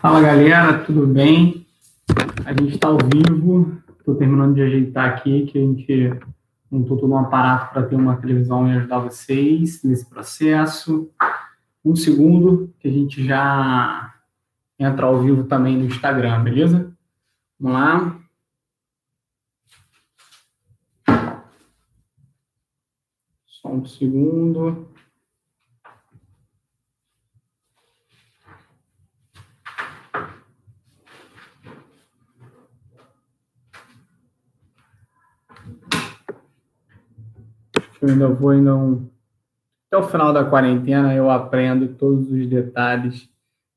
Fala galera, tudo bem? A gente está ao vivo. Estou terminando de ajeitar aqui que a gente montou todo um aparato para ter uma televisão e ajudar vocês nesse processo. Um segundo que a gente já entra ao vivo também no Instagram, beleza? Vamos lá. Só um segundo. Eu ainda vou ainda um... até o final da quarentena eu aprendo todos os detalhes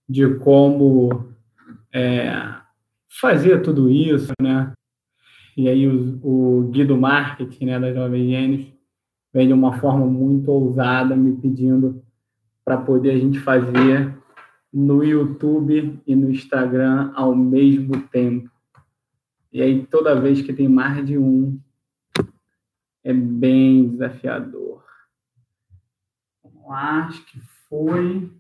de como é, fazer tudo isso, né? E aí o, o Guido Marketing, né, da Jovem Gênios, vem de uma forma muito ousada me pedindo para poder a gente fazer no YouTube e no Instagram ao mesmo tempo. E aí toda vez que tem mais de um, é bem desafiador. Vamos lá, acho que foi.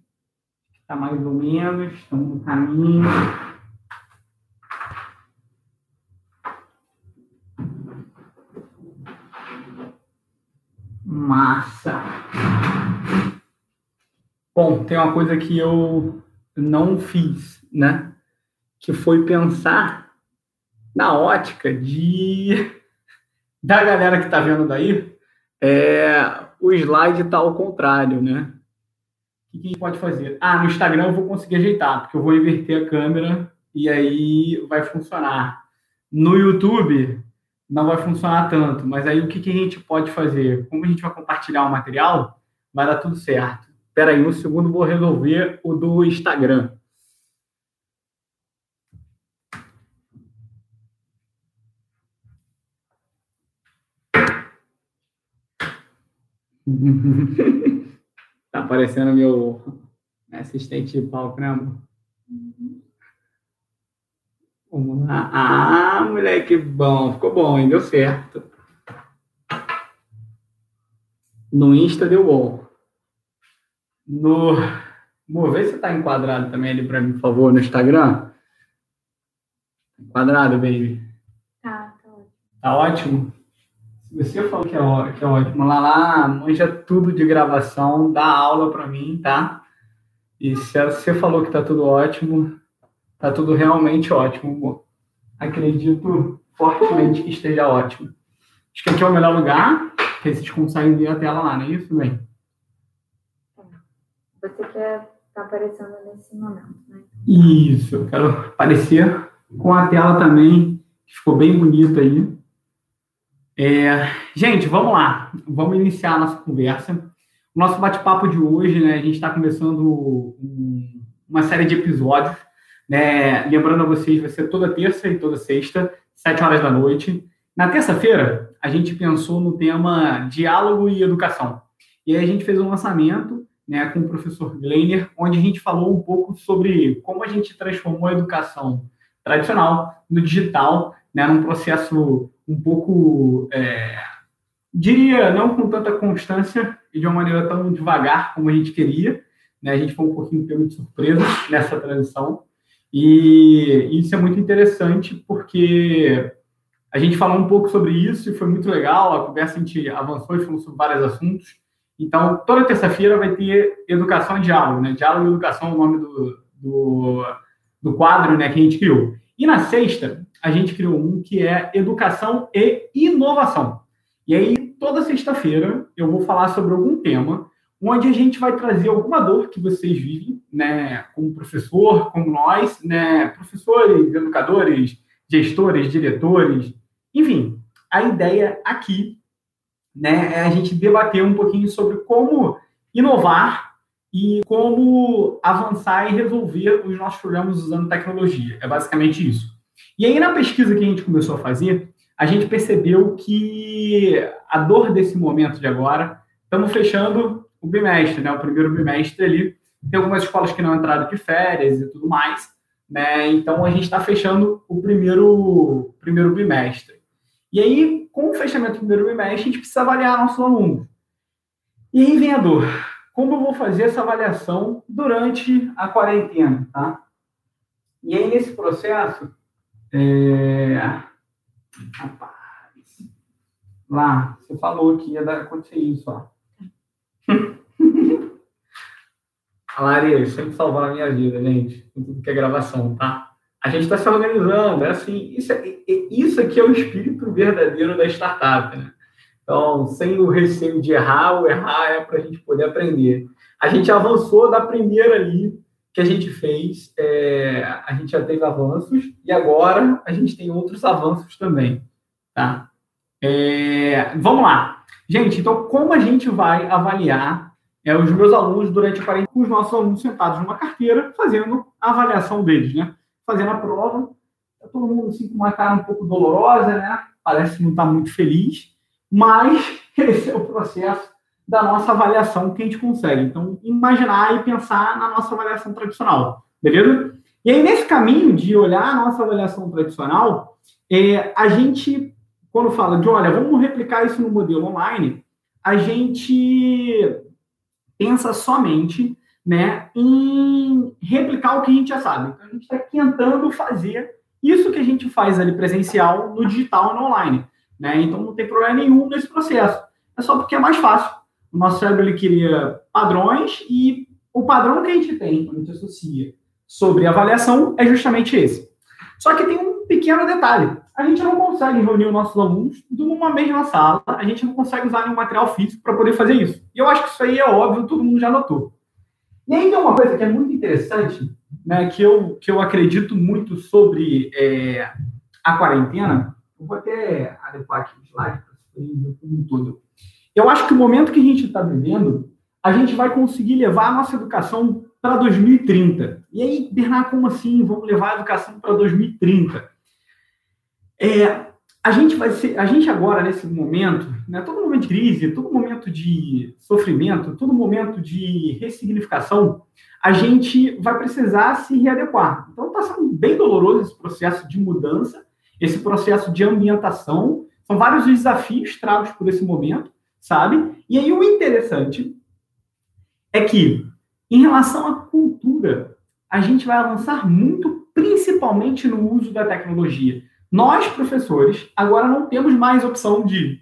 Está mais ou menos, estamos no caminho. Massa. Bom, tem uma coisa que eu não fiz, né? Que foi pensar na ótica de da galera que está vendo daí, é, o slide está ao contrário, né? O que a gente pode fazer? Ah, no Instagram eu vou conseguir ajeitar, porque eu vou inverter a câmera e aí vai funcionar. No YouTube não vai funcionar tanto, mas aí o que, que a gente pode fazer? Como a gente vai compartilhar o material, vai dar tudo certo. Espera aí, um segundo, vou resolver o do Instagram. tá aparecendo meu assistente de palco, né, amor? Vamos lá. Ah, moleque, bom. Ficou bom, hein? Deu certo. No Insta deu bom. No. Vou ver se tá enquadrado também ali para mim, por favor, no Instagram. Enquadrado, baby. Tá, tá ótimo. Tá ótimo? Você falou que é, que é ótimo. Lá, lá, manja tudo de gravação, dá aula para mim, tá? E se você falou que tá tudo ótimo, tá tudo realmente ótimo. Acredito fortemente que esteja ótimo. Acho que aqui é o melhor lugar, que vocês conseguem ver a tela lá, não é isso, bem? Você quer estar tá aparecendo nesse momento, né? Isso, eu quero aparecer com a tela também, que ficou bem bonita aí. É, gente, vamos lá. Vamos iniciar a nossa conversa. O nosso bate-papo de hoje, né? A gente está começando um, uma série de episódios. Né? Lembrando a vocês, vai ser toda terça e toda sexta, sete horas da noite. Na terça-feira, a gente pensou no tema diálogo e educação. E aí a gente fez um lançamento né, com o professor Gleiner, onde a gente falou um pouco sobre como a gente transformou a educação tradicional no digital, né, num processo um pouco, é, diria, não com tanta constância e de uma maneira tão devagar como a gente queria. Né? A gente foi um pouquinho pego de surpresa nessa transição. E isso é muito interessante porque a gente falou um pouco sobre isso e foi muito legal. A conversa a gente avançou e falou sobre vários assuntos. Então, toda terça-feira vai ter Educação e Diálogo, né? Diálogo e Educação é o nome do, do, do quadro né, que a gente criou. E na sexta, a gente criou um que é educação e inovação. E aí, toda sexta-feira, eu vou falar sobre algum tema onde a gente vai trazer alguma dor que vocês vivem, né, como professor, como nós, né, professores, educadores, gestores, diretores, enfim, a ideia aqui, né, é a gente debater um pouquinho sobre como inovar e como avançar e resolver os nossos problemas usando tecnologia. É basicamente isso. E aí, na pesquisa que a gente começou a fazer, a gente percebeu que a dor desse momento de agora, estamos fechando o bimestre, né? O primeiro bimestre ali. Tem algumas escolas que não entraram de férias e tudo mais, né? Então, a gente está fechando o primeiro, primeiro bimestre. E aí, com o fechamento do primeiro bimestre, a gente precisa avaliar nossos alunos. E aí vem a dor. Como eu vou fazer essa avaliação durante a quarentena, tá? E aí, nesse processo, é... rapaz, lá, você falou que ia dar, acontecer isso, ó. a Lari, sempre salvando a minha vida, gente, tudo que é gravação, tá? A gente está se organizando, é assim, isso, é, isso aqui é o espírito verdadeiro da startup, né? Então, sem o receio de errar, o errar é para a gente poder aprender. A gente avançou da primeira ali que a gente fez, é, a gente já teve avanços e agora a gente tem outros avanços também, tá? É, vamos lá. Gente, então, como a gente vai avaliar é, os meus alunos durante a quarentena, com os nossos alunos sentados numa carteira, fazendo a avaliação deles, né? Fazendo a prova. Tá todo mundo assim, com uma cara um pouco dolorosa, né? Parece que não está muito feliz, mas esse é o processo da nossa avaliação que a gente consegue. Então, imaginar e pensar na nossa avaliação tradicional, beleza? E aí, nesse caminho de olhar a nossa avaliação tradicional, é, a gente, quando fala de, olha, vamos replicar isso no modelo online, a gente pensa somente né, em replicar o que a gente já sabe. Então, a gente está tentando fazer isso que a gente faz ali presencial no digital e no online. Né? Então, não tem problema nenhum nesse processo. É só porque é mais fácil. O nosso cérebro ele queria padrões e o padrão que a gente tem quando a gente associa sobre avaliação é justamente esse. Só que tem um pequeno detalhe. A gente não consegue reunir os nossos alunos numa mesma sala, a gente não consegue usar nenhum material físico para poder fazer isso. E eu acho que isso aí é óbvio, todo mundo já notou. E aí tem uma coisa que é muito interessante, né, que, eu, que eu acredito muito sobre é, a quarentena. Eu vou até adequar aqui o slide para como um todo. Eu acho que o momento que a gente está vivendo, a gente vai conseguir levar a nossa educação para 2030. E aí, Bernardo, como assim? Vamos levar a educação para 2030? É, a gente vai ser, a gente agora nesse momento, né, todo momento de crise, todo momento de sofrimento, todo momento de ressignificação, a gente vai precisar se readequar. Então está sendo bem doloroso esse processo de mudança, esse processo de ambientação. São vários desafios tragos por esse momento sabe? E aí o interessante é que, em relação à cultura, a gente vai avançar muito, principalmente no uso da tecnologia. Nós, professores, agora não temos mais opção de.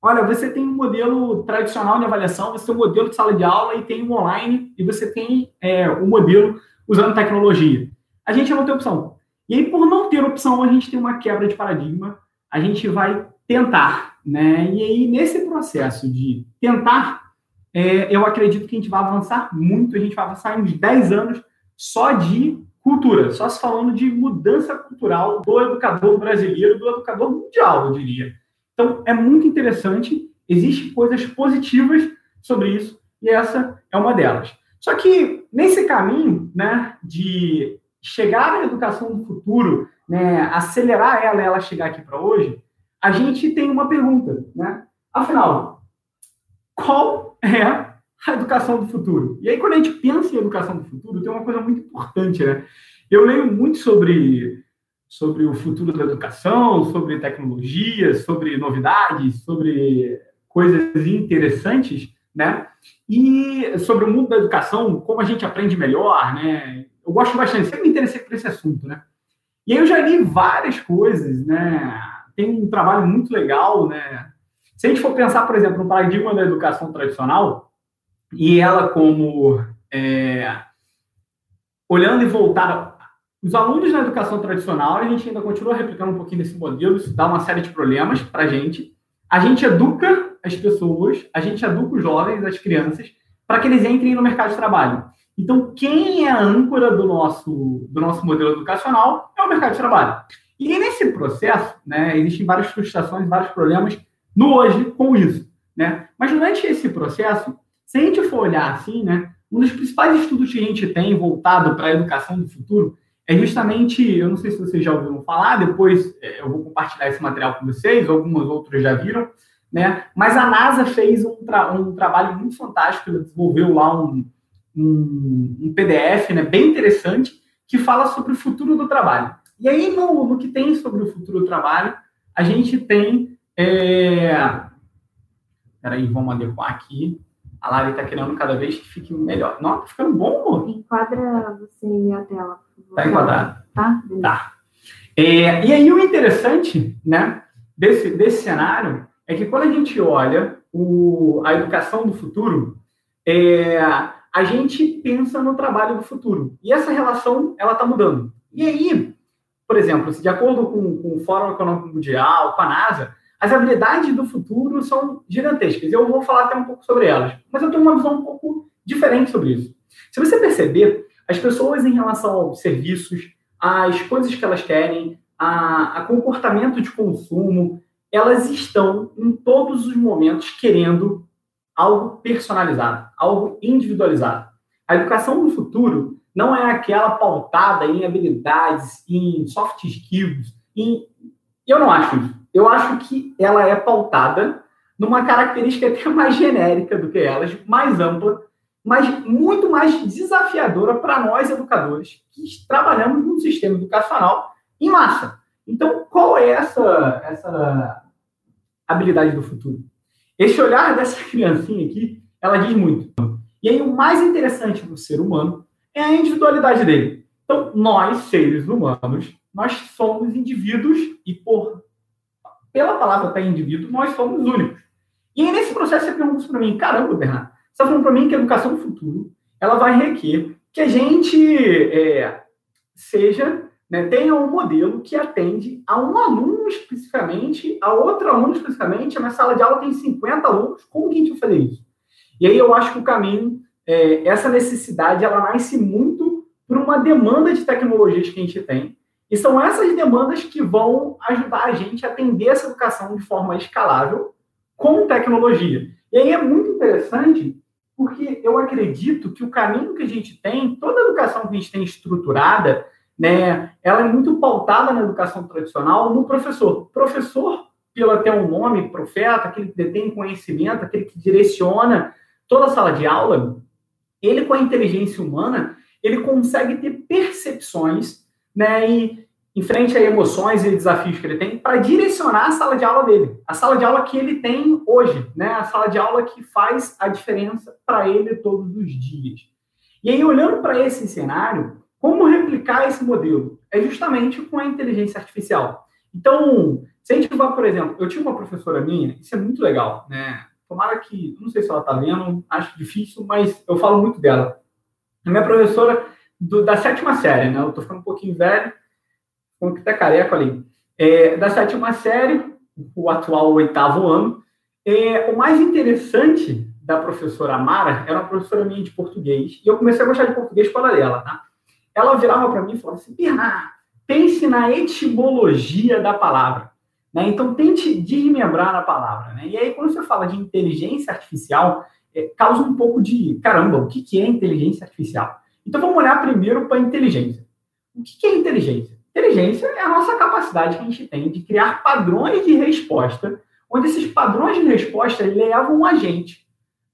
Olha, você tem um modelo tradicional de avaliação, você tem um modelo de sala de aula e tem um online, e você tem é, um modelo usando tecnologia. A gente não tem opção. E aí, por não ter opção, a gente tem uma quebra de paradigma. A gente vai tentar né? E aí, nesse processo de tentar, é, eu acredito que a gente vai avançar muito, a gente vai avançar uns 10 anos só de cultura, só se falando de mudança cultural do educador brasileiro, do educador mundial, eu diria. Então, é muito interessante, existem coisas positivas sobre isso, e essa é uma delas. Só que, nesse caminho né, de chegar à educação do futuro, né, acelerar ela, ela chegar aqui para hoje, a gente tem uma pergunta, né? Afinal, qual é a educação do futuro? E aí, quando a gente pensa em educação do futuro, tem uma coisa muito importante, né? Eu leio muito sobre, sobre o futuro da educação, sobre tecnologia, sobre novidades, sobre coisas interessantes, né? E sobre o mundo da educação, como a gente aprende melhor, né? Eu gosto bastante, sempre me interessei por esse assunto, né? E aí eu já li várias coisas, né? tem um trabalho muito legal, né? Se a gente for pensar, por exemplo, no paradigma da educação tradicional, e ela como é, olhando e voltar os alunos na educação tradicional, a gente ainda continua replicando um pouquinho desse modelo, isso dá uma série de problemas para a gente. A gente educa as pessoas, a gente educa os jovens, as crianças, para que eles entrem no mercado de trabalho. Então, quem é a âncora do nosso, do nosso modelo educacional é o mercado de trabalho. E nesse processo, né, existem várias frustrações, vários problemas no hoje com isso, né? Mas durante esse processo, se a gente for olhar assim, né, um dos principais estudos que a gente tem voltado para a educação do futuro é justamente, eu não sei se vocês já ouviram falar, depois é, eu vou compartilhar esse material com vocês, algumas outras já viram, né? Mas a NASA fez um, tra um trabalho muito fantástico, ela desenvolveu lá um, um, um PDF, né, bem interessante, que fala sobre o futuro do trabalho. E aí, no, no que tem sobre o futuro do trabalho, a gente tem. É... Peraí, vamos adequar aqui. A Lari está querendo cada vez que fique melhor. Não, tá ficando bom, amor. Enquadra você e a tela. Tá enquadrado. Tá? Beleza. Tá. É, e aí o interessante, né, desse, desse cenário é que quando a gente olha o, a educação do futuro, é, a gente pensa no trabalho do futuro. E essa relação, ela está mudando. E aí, por exemplo, de acordo com, com o Fórum Econômico Mundial, com a NASA, as habilidades do futuro são gigantescas. Eu vou falar até um pouco sobre elas. Mas eu tenho uma visão um pouco diferente sobre isso. Se você perceber, as pessoas em relação aos serviços, às coisas que elas querem, a, a comportamento de consumo, elas estão em todos os momentos querendo algo personalizado, algo individualizado. A educação do futuro não é aquela pautada em habilidades, em soft skills, em... eu não acho isso. Eu acho que ela é pautada numa característica até mais genérica do que elas, mais ampla, mas muito mais desafiadora para nós educadores que trabalhamos no sistema educacional em massa. Então, qual é essa, essa habilidade do futuro? Esse olhar dessa criancinha aqui, ela diz muito. E aí, o mais interessante do ser humano é a individualidade dele. Então, nós, seres humanos, nós somos indivíduos e, por, pela palavra até indivíduo, nós somos únicos. E aí, nesse processo, você pergunta para mim, caramba, Bernardo, você está falando para mim que a educação do futuro, ela vai requer que a gente é, seja né, tenha um modelo que atende a um aluno especificamente, a outro aluno especificamente. A minha sala de aula tem 50 alunos, como que a gente vai fazer isso? E aí eu acho que o caminho, é, essa necessidade, ela nasce muito por uma demanda de tecnologias que a gente tem. E são essas demandas que vão ajudar a gente a atender essa educação de forma escalável com tecnologia. E aí é muito interessante, porque eu acredito que o caminho que a gente tem, toda a educação que a gente tem estruturada, né, ela é muito pautada na educação tradicional no professor. Professor, pelo até um nome, profeta, aquele que detém conhecimento, aquele que direciona toda a sala de aula, ele com a inteligência humana, ele consegue ter percepções, né, e em frente a emoções e desafios que ele tem, para direcionar a sala de aula dele. A sala de aula que ele tem hoje, né, a sala de aula que faz a diferença para ele todos os dias. E aí, olhando para esse cenário, como replicar esse modelo? É justamente com a inteligência artificial. Então, se a gente vai, por exemplo, eu tinha uma professora minha, isso é muito legal, né? Tomara que, não sei se ela está vendo, acho difícil, mas eu falo muito dela. A minha professora do, da sétima série, né? Eu estou ficando um pouquinho velho, que tá careca ali. É, da sétima série, o atual oitavo ano. É, o mais interessante da professora Mara era uma professora minha de português, e eu comecei a gostar de português por dela, tá? ela virava para mim e falava assim: Bernardo, pense na etimologia da palavra. Né? Então, tente desmembrar a palavra. Né? E aí, quando você fala de inteligência artificial, é, causa um pouco de caramba, o que, que é inteligência artificial? Então, vamos olhar primeiro para a inteligência. O que, é inteligência? Inteligência é a nossa capacidade que a gente tem de criar padrões de resposta, onde esses padrões de resposta levam a gente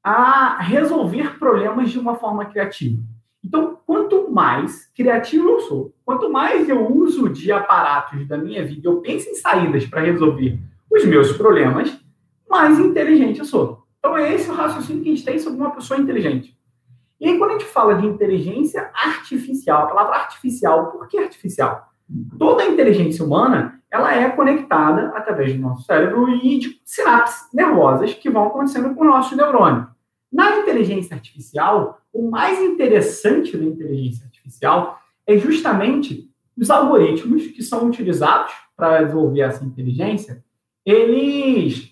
a resolver problemas de uma forma criativa. Então, quanto mais criativo eu sou, quanto mais eu uso de aparatos da minha vida, eu penso em saídas para resolver os meus problemas, mais inteligente eu sou. Então, é esse o raciocínio que a gente tem sobre uma pessoa inteligente. E aí, quando a gente fala de inteligência artificial, a palavra artificial, por que artificial? Toda a inteligência humana, ela é conectada através do nosso cérebro e de sinapses nervosas que vão acontecendo com o nosso neurônio. Na inteligência artificial, o mais interessante da inteligência artificial é justamente os algoritmos que são utilizados para desenvolver essa inteligência, eles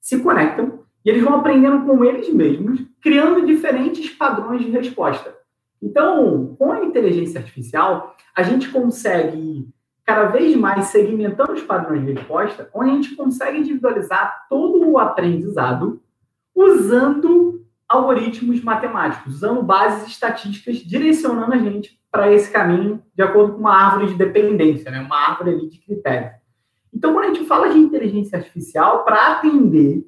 se conectam e eles vão aprendendo com eles mesmos, criando diferentes padrões de resposta. Então, com a inteligência artificial, a gente consegue cada vez mais segmentando os padrões de resposta, onde a gente consegue individualizar todo o aprendizado usando algoritmos matemáticos, usando bases estatísticas, direcionando a gente para esse caminho de acordo com uma árvore de dependência, né? uma árvore de critérios. Então, quando a gente fala de inteligência artificial, para atender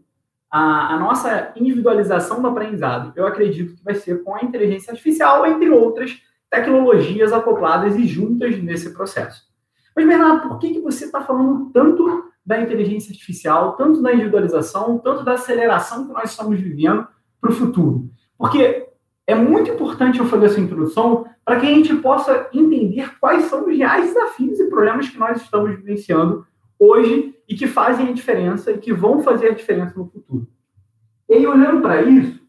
a, a, nossa individualização do aprendizado, eu acredito que vai ser com a inteligência artificial, entre outras tecnologias acopladas e juntas nesse processo. Mas, Bernardo, por que, que você está falando tanto da inteligência artificial, tanto da individualização, tanto da aceleração que nós estamos vivendo para o futuro. Porque é muito importante eu fazer essa introdução para que a gente possa entender quais são os reais desafios e problemas que nós estamos vivenciando hoje e que fazem a diferença e que vão fazer a diferença no futuro. E aí, olhando para isso,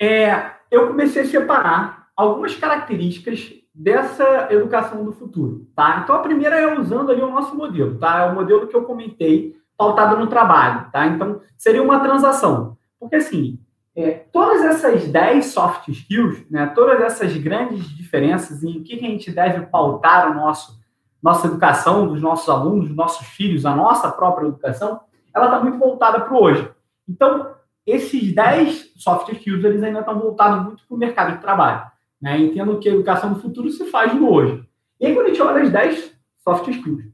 é, eu comecei a separar algumas características dessa educação do futuro, tá? Então, a primeira é usando ali o nosso modelo, tá? É o modelo que eu comentei, pautado no trabalho, tá? Então, seria uma transação. Porque, assim, é, todas essas 10 soft skills, né, todas essas grandes diferenças em o que a gente deve pautar o nosso, nossa educação, dos nossos alunos, dos nossos filhos, a nossa própria educação, ela está muito voltada para o hoje. Então, esses 10 soft skills, eles ainda estão voltados muito para o mercado de trabalho. Né? Entendo que a educação do futuro se faz no hoje. E aí, quando a gente olha as 10 soft skills,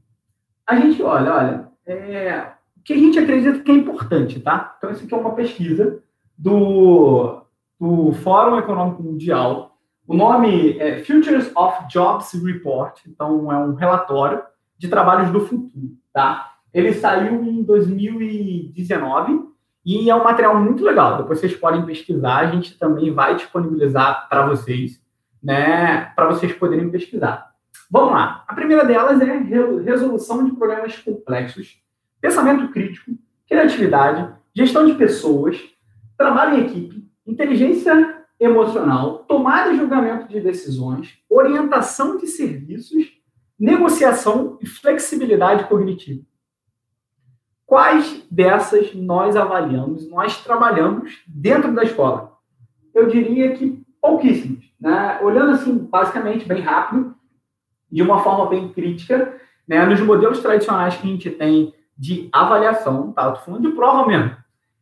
a gente olha, olha, é, o que a gente acredita que é importante, tá? Então, isso aqui é uma pesquisa do, do Fórum Econômico Mundial. O nome é Futures of Jobs Report, então é um relatório de trabalhos do futuro, tá? Ele saiu em 2019 e é um material muito legal. Depois vocês podem pesquisar, a gente também vai disponibilizar para vocês, né, para vocês poderem pesquisar. Vamos lá. A primeira delas é resolução de problemas complexos, pensamento crítico, criatividade, gestão de pessoas, trabalho em equipe, inteligência emocional, tomada e julgamento de decisões, orientação de serviços, negociação e flexibilidade cognitiva. Quais dessas nós avaliamos, nós trabalhamos dentro da escola? Eu diria que pouquíssimas. Né? Olhando assim, basicamente, bem rápido, de uma forma bem crítica, né? nos modelos tradicionais que a gente tem de avaliação, tá? Estou falando de prova mesmo.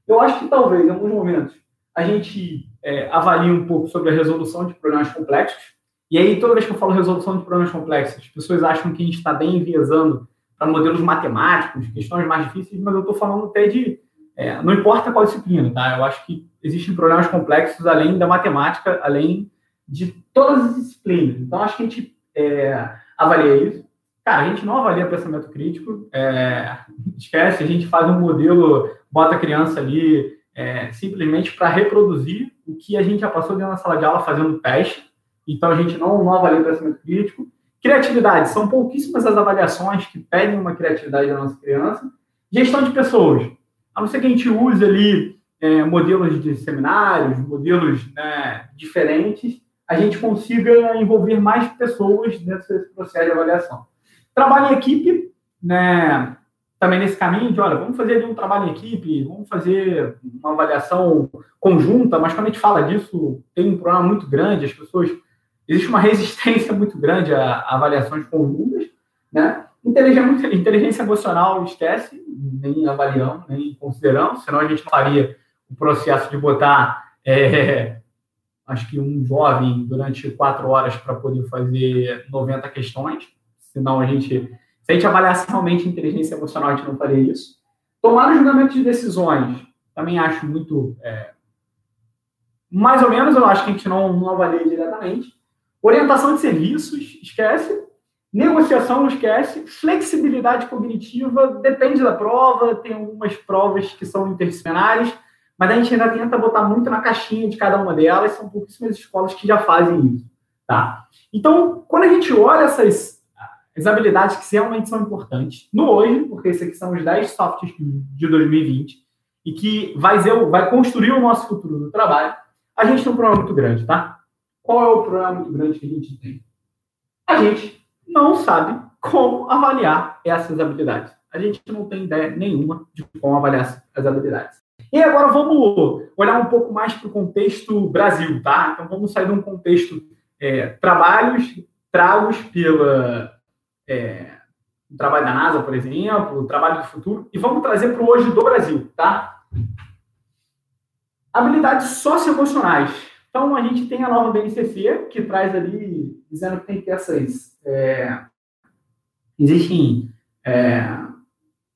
Eu acho que talvez, em alguns momentos, a gente é, um pouco sobre a resolução de problemas complexos. E aí, toda vez que eu falo resolução de problemas complexos, as pessoas acham que a gente está bem enviesando para modelos matemáticos, questões mais difíceis, mas eu estou falando até de. É, não importa qual disciplina, tá? Eu acho que existem problemas complexos além da matemática, além de todas as disciplinas. Então, acho que a gente é, avalia isso. Cara, a gente não avalia pensamento crítico, é, esquece, a gente faz um modelo bota a criança ali é, simplesmente para reproduzir o que a gente já passou dentro da sala de aula fazendo teste. Então, a gente não, não avalia o pensamento crítico. Criatividade, são pouquíssimas as avaliações que pedem uma criatividade da nossa criança. Gestão de pessoas, a não ser que a gente use ali é, modelos de seminários, modelos né, diferentes, a gente consiga envolver mais pessoas nesse processo de avaliação. Trabalho em equipe, né, também nesse caminho de, olha, vamos fazer um trabalho em equipe, vamos fazer uma avaliação conjunta, mas quando a gente fala disso, tem um problema muito grande, as pessoas, existe uma resistência muito grande a, avaliações conjuntas, né? Inteligência, inteligência emocional, esquece, nem avaliamos, nem consideramos, senão a gente faria o processo de botar, é, acho que um jovem durante quatro horas para poder fazer 90 questões, senão a gente se a gente avaliasse realmente inteligência emocional, a gente não faria isso. Tomar o julgamento de decisões, também acho muito. É, mais ou menos, eu acho que a gente não, não avalia diretamente. Orientação de serviços, esquece. Negociação, esquece. Flexibilidade cognitiva, depende da prova, tem algumas provas que são interdisciplinares, mas a gente ainda tenta botar muito na caixinha de cada uma delas, são pouquíssimas escolas que já fazem isso. Tá? Então, quando a gente olha essas, as habilidades que realmente são importantes no hoje, porque esses aqui são os 10 soft skills de 2020 e que vai, ser, vai construir o nosso futuro no trabalho, a gente tem um problema muito grande, tá? Qual é o problema muito grande que a gente tem? A gente não sabe como avaliar essas habilidades. A gente não tem ideia nenhuma de como avaliar as habilidades. E agora vamos olhar um pouco mais para o contexto Brasil, tá? Então vamos sair de um contexto é, trabalhos tragos pela é, o trabalho da NASA, por exemplo, o trabalho do futuro, e vamos trazer para o hoje do Brasil, tá? Habilidades socioemocionais. Então, a gente tem a nova BNCC, que traz ali, dizendo que tem que essas... É, existem é,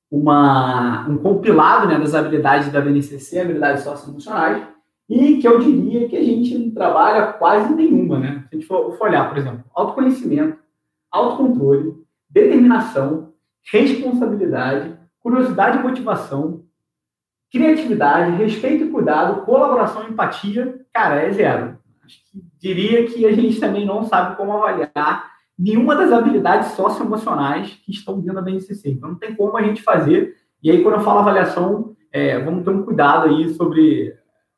uma, um compilado né, das habilidades da BNCC, habilidades socioemocionais, e que eu diria que a gente não trabalha quase nenhuma, né? Se a gente for, for olhar, por exemplo, autoconhecimento, autocontrole, determinação, responsabilidade, curiosidade e motivação, criatividade, respeito e cuidado, colaboração e empatia, cara, é zero. Que diria que a gente também não sabe como avaliar nenhuma das habilidades socioemocionais que estão dentro da BNCC. Então, não tem como a gente fazer. E aí, quando eu falo avaliação, é, vamos ter um cuidado aí sobre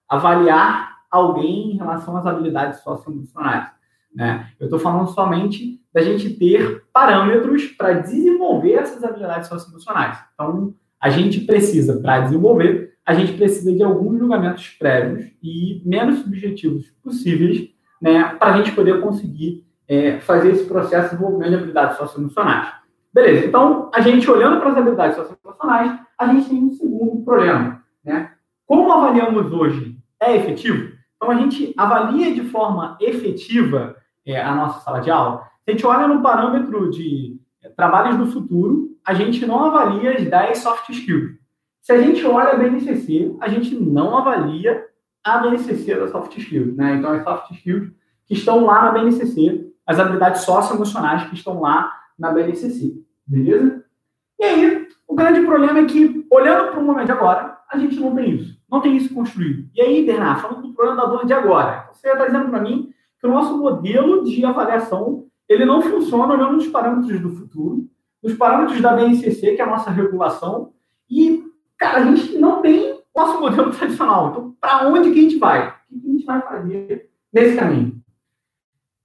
avaliar alguém em relação às habilidades socioemocionais. Né? Eu estou falando somente da gente ter parâmetros para desenvolver essas habilidades socioemocionais. Então, a gente precisa, para desenvolver, a gente precisa de alguns julgamentos prévios e menos subjetivos possíveis né, para a gente poder conseguir é, fazer esse processo de desenvolvimento de habilidades socioemocionais. Beleza, então, a gente olhando para as habilidades socioemocionais, a gente tem um segundo problema. Né? Como avaliamos hoje é efetivo? Então, a gente avalia de forma efetiva é, a nossa sala de aula. Se a gente olha no parâmetro de é, trabalhos do futuro, a gente não avalia as 10 soft skills. Se a gente olha a BNCC, a gente não avalia a BNCC das soft skills. Né? Então, as soft skills que estão lá na BNCC, as habilidades socioemocionais que estão lá na BNCC. Beleza? E aí, o grande problema é que, olhando para o momento de agora, a gente não tem isso. Não tem isso construído. E aí, Bernardo, falando do problema da dor de agora, você está dizendo para mim que o nosso modelo de avaliação ele não funciona olhando nos parâmetros do futuro, nos parâmetros da BNCC, que é a nossa regulação, e, cara, a gente não tem nosso modelo tradicional. Então, para onde que a gente vai? O que a gente vai fazer nesse caminho?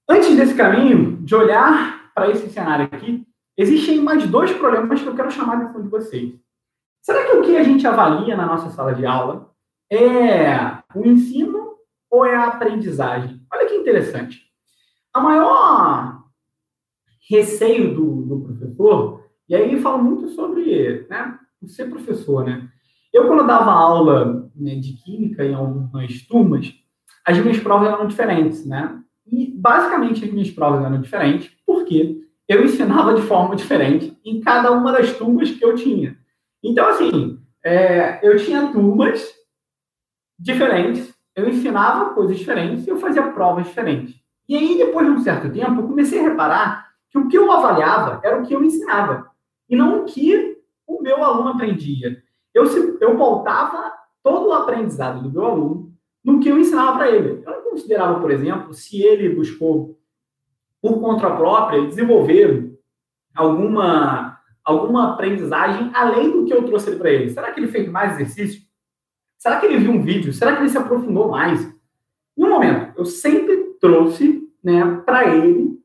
Antes desse caminho, de olhar para esse cenário aqui, existem mais dois problemas que eu quero chamar a atenção de vocês. Será que o que a gente avalia na nossa sala de aula é o ensino ou é a aprendizagem? Olha que interessante. A maior receio do, do professor, e aí eu falo muito sobre né, ser professor, né? Eu, quando dava aula né, de química em algumas turmas, as minhas provas eram diferentes, né? E, basicamente, as minhas provas eram diferentes porque eu ensinava de forma diferente em cada uma das turmas que eu tinha. Então, assim, é, eu tinha turmas diferentes, eu ensinava coisas diferentes e eu fazia provas diferentes. E aí, depois de um certo tempo, eu comecei a reparar que o que eu avaliava era o que eu ensinava, e não o que o meu aluno aprendia. Eu, eu pautava todo o aprendizado do meu aluno no que eu ensinava para ele. Eu não considerava, por exemplo, se ele buscou, por conta própria, desenvolver alguma, alguma aprendizagem além do que eu trouxe para ele. Será que ele fez mais exercício? Será que ele viu um vídeo? Será que ele se aprofundou mais? Um momento, eu sempre trouxe né, para ele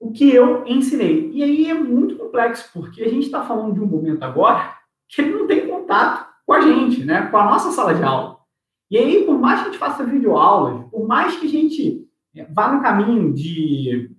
o que eu ensinei. E aí é muito complexo, porque a gente está falando de um momento agora que ele não tem contato com a gente, né, com a nossa sala de aula. E aí, por mais que a gente faça videoaulas, por mais que a gente é, vá no caminho de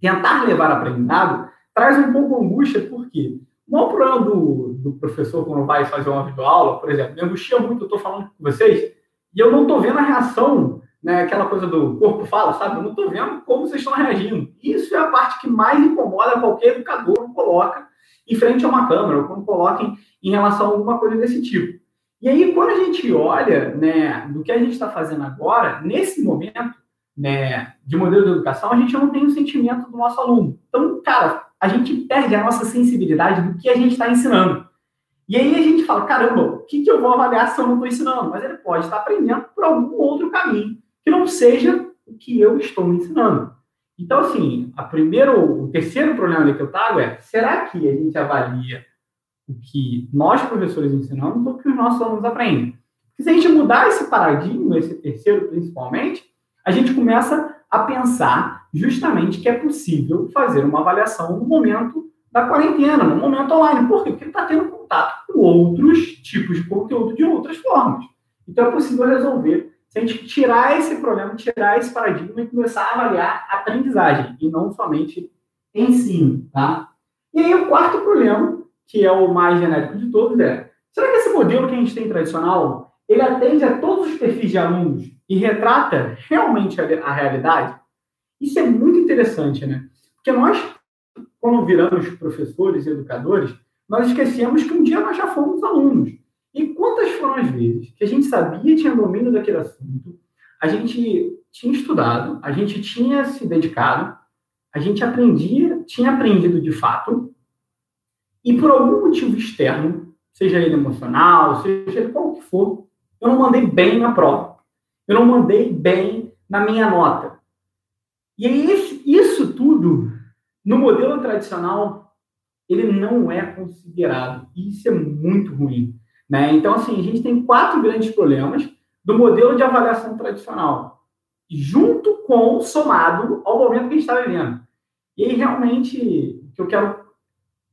tentar levar aprendizado, traz um pouco angústia, porque o maior problema do, do professor quando vai fazer uma videoaula, por exemplo, me angustia muito, eu estou falando com vocês, e eu não estou vendo a reação, né, aquela coisa do corpo fala, sabe? Eu não estou vendo como vocês estão reagindo. Isso é a parte que mais incomoda qualquer educador quando coloca em frente a uma câmera, ou quando coloquem em relação a alguma coisa desse tipo. E aí, quando a gente olha né, do que a gente está fazendo agora, nesse momento né, de modelo de educação, a gente não tem o sentimento do nosso aluno. Então, cara, a gente perde a nossa sensibilidade do que a gente está ensinando. E aí a gente fala, caramba, o que, que eu vou avaliar se eu não estou ensinando? Mas ele pode estar aprendendo por algum outro caminho, que não seja o que eu estou ensinando. Então, assim, a primeiro, o terceiro problema que eu trago é, será que a gente avalia o que nós, professores, ensinamos ou o que os nossos alunos aprendem. Porque se a gente mudar esse paradigma, esse terceiro principalmente, a gente começa a pensar justamente que é possível fazer uma avaliação no momento da quarentena, no momento online. Por quê? Porque ele está tendo outros tipos de conteúdo de outras formas. Então é possível resolver se a gente tirar esse problema, tirar esse paradigma e começar a avaliar a aprendizagem e não somente ensino, tá? E aí o quarto problema que é o mais genético de todos, é: será que esse modelo que a gente tem tradicional ele atende a todos os perfis de alunos e retrata realmente a, a realidade? Isso é muito interessante, né? Porque nós, quando viramos professores e educadores, nós esquecemos que um dia nós já fomos alunos. E quantas foram as vezes que a gente sabia, tinha domínio daquele assunto, a gente tinha estudado, a gente tinha se dedicado, a gente aprendia, tinha aprendido de fato, e por algum motivo externo, seja ele emocional, seja ele qual que for, eu não mandei bem na prova. Eu não mandei bem na minha nota. E aí, isso tudo, no modelo tradicional, ele não é considerado. Isso é muito ruim. Né? Então, assim, a gente tem quatro grandes problemas do modelo de avaliação tradicional, junto com, somado ao momento que a gente está vivendo. E aí, realmente, o que eu quero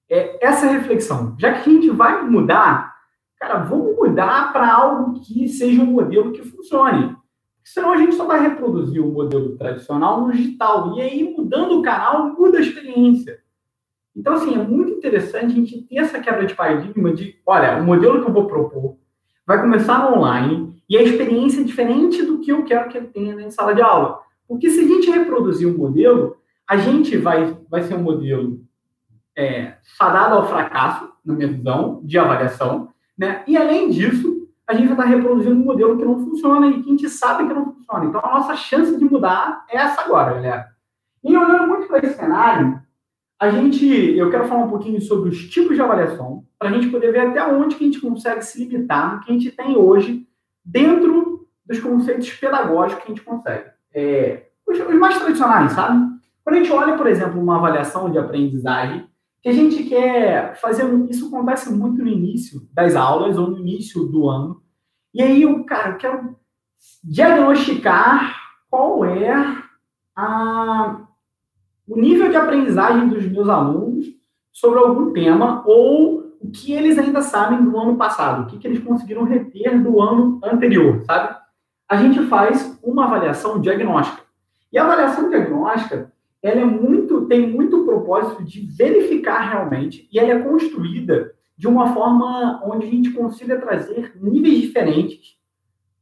é essa reflexão. Já que a gente vai mudar, cara, vamos mudar para algo que seja um modelo que funcione. Senão a gente só vai reproduzir o modelo tradicional no digital. E aí, mudando o canal, muda a experiência. Então, assim, é muito interessante a gente ter essa quebra de paradigma de, olha, o modelo que eu vou propor vai começar online e a experiência é diferente do que eu quero que ele tenha na sala de aula. Porque se a gente reproduzir um modelo, a gente vai, vai ser um modelo é, ao fracasso, na minha visão, de avaliação, né? E além disso, a gente vai estar reproduzindo um modelo que não funciona e que a gente sabe que não funciona. Então, a nossa chance de mudar é essa agora, galera. E olhando muito para esse cenário, a gente, eu quero falar um pouquinho sobre os tipos de avaliação, para a gente poder ver até onde que a gente consegue se limitar no que a gente tem hoje dentro dos conceitos pedagógicos que a gente consegue. É, os, os mais tradicionais, sabe? Quando a gente olha, por exemplo, uma avaliação de aprendizagem, que a gente quer fazer, isso acontece muito no início das aulas ou no início do ano. E aí, eu, cara, eu quero diagnosticar qual é a, o nível de aprendizagem dos meus alunos sobre algum tema ou o que eles ainda sabem do ano passado, o que, que eles conseguiram reter do ano anterior, sabe? A gente faz uma avaliação diagnóstica. E a avaliação diagnóstica, ela é muito, tem muito propósito de verificar realmente, e ela é construída de uma forma onde a gente consiga trazer níveis diferentes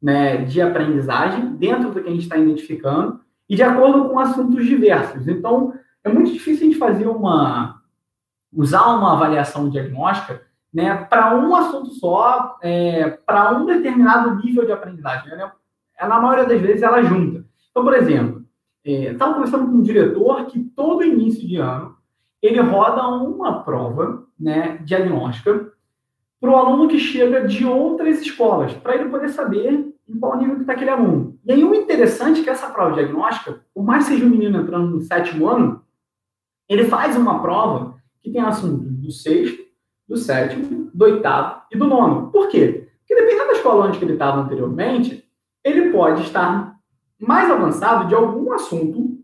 né, de aprendizagem dentro do que a gente está identificando e de acordo com assuntos diversos. Então, é muito difícil a gente fazer uma usar uma avaliação diagnóstica né, para um assunto só, é, para um determinado nível de aprendizagem. Né? Na maioria das vezes ela junta. Então, por exemplo, é, estava conversando com um diretor que todo início de ano ele roda uma prova né, diagnóstica para o aluno que chega de outras escolas, para ele poder saber em qual nível está aquele aluno. E aí o interessante é que essa prova diagnóstica, por mais que seja um menino entrando no sétimo ano, ele faz uma prova que tem assuntos do sexto, do sétimo, do oitavo e do nono. Por quê? Porque dependendo da escola onde ele estava anteriormente, ele pode estar mais avançado de algum assunto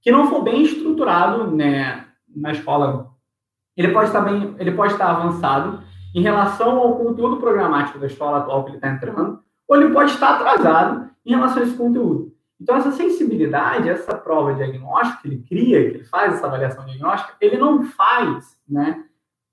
que não for bem estruturado né, na escola. Ele pode estar bem, ele pode estar avançado em relação ao conteúdo programático da escola atual que ele está entrando, ou ele pode estar atrasado em relação a esse conteúdo. Então, essa sensibilidade, essa prova diagnóstica que ele cria, que ele faz essa avaliação diagnóstica, ele não faz, né,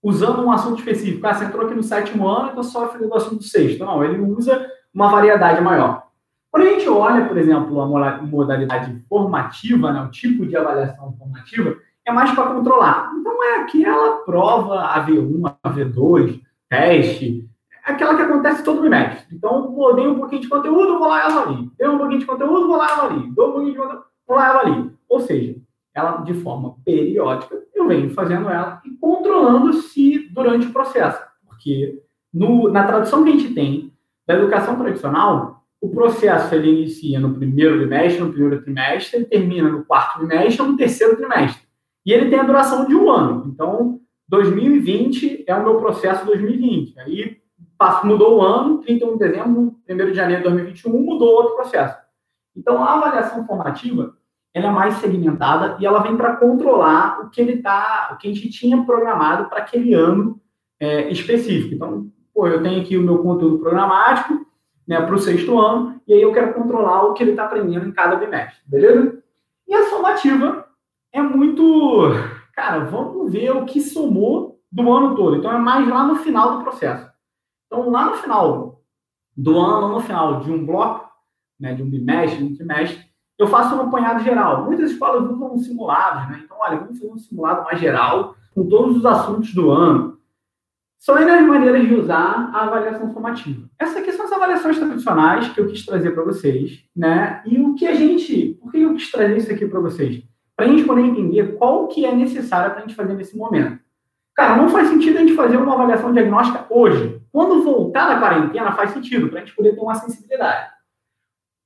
usando um assunto específico. Ah, você entrou aqui no sétimo ano, então sofre do assunto sexto. Não, ele usa uma variedade maior. Quando a gente olha, por exemplo, a modalidade formativa, né, o tipo de avaliação formativa, é mais para controlar. Então, é aquela prova AV1, AV2, teste, aquela que acontece todo bimestre. Então, pô, dei um pouquinho de conteúdo, vou lá e avalio. Dei um pouquinho de conteúdo, vou lá e avalio. Dou um pouquinho de conteúdo, vou lá e avalio. Ou seja, ela, de forma periódica, eu venho fazendo ela e controlando se durante o processo. Porque no, na tradução que a gente tem da educação tradicional, o processo ele inicia no primeiro bimestre, no primeiro trimestre, ele termina no quarto bimestre ou no terceiro trimestre. E ele tem a duração de um ano. Então, 2020 é o meu processo 2020. Aí mudou o ano, 31 de dezembro, 1 de janeiro de 2021, mudou outro processo. Então, a avaliação formativa ela é mais segmentada e ela vem para controlar o que ele tá, o que a gente tinha programado para aquele ano é, específico. Então, pô, eu tenho aqui o meu conteúdo programático, né, para o sexto ano, e aí eu quero controlar o que ele está aprendendo em cada bimestre, beleza? E a somativa é muito. Cara, vamos ver o que somou do ano todo. Então é mais lá no final do processo. Então, lá no final do ano, no final de um bloco, né, de um bimestre, de um trimestre, eu faço um apanhado geral. Muitas escolas usam simulados, né? Então, olha, vamos fazer um simulado mais geral com todos os assuntos do ano. São ainda as maneiras de usar a avaliação formativa. Essas aqui são as avaliações tradicionais que eu quis trazer para vocês, né? E o que a gente, por que eu quis trazer isso aqui para vocês? Para a gente poder entender qual que é necessário para a gente fazer nesse momento. Cara, não faz sentido a gente fazer uma avaliação diagnóstica hoje. Quando voltar da quarentena, faz sentido, para a gente poder ter uma sensibilidade.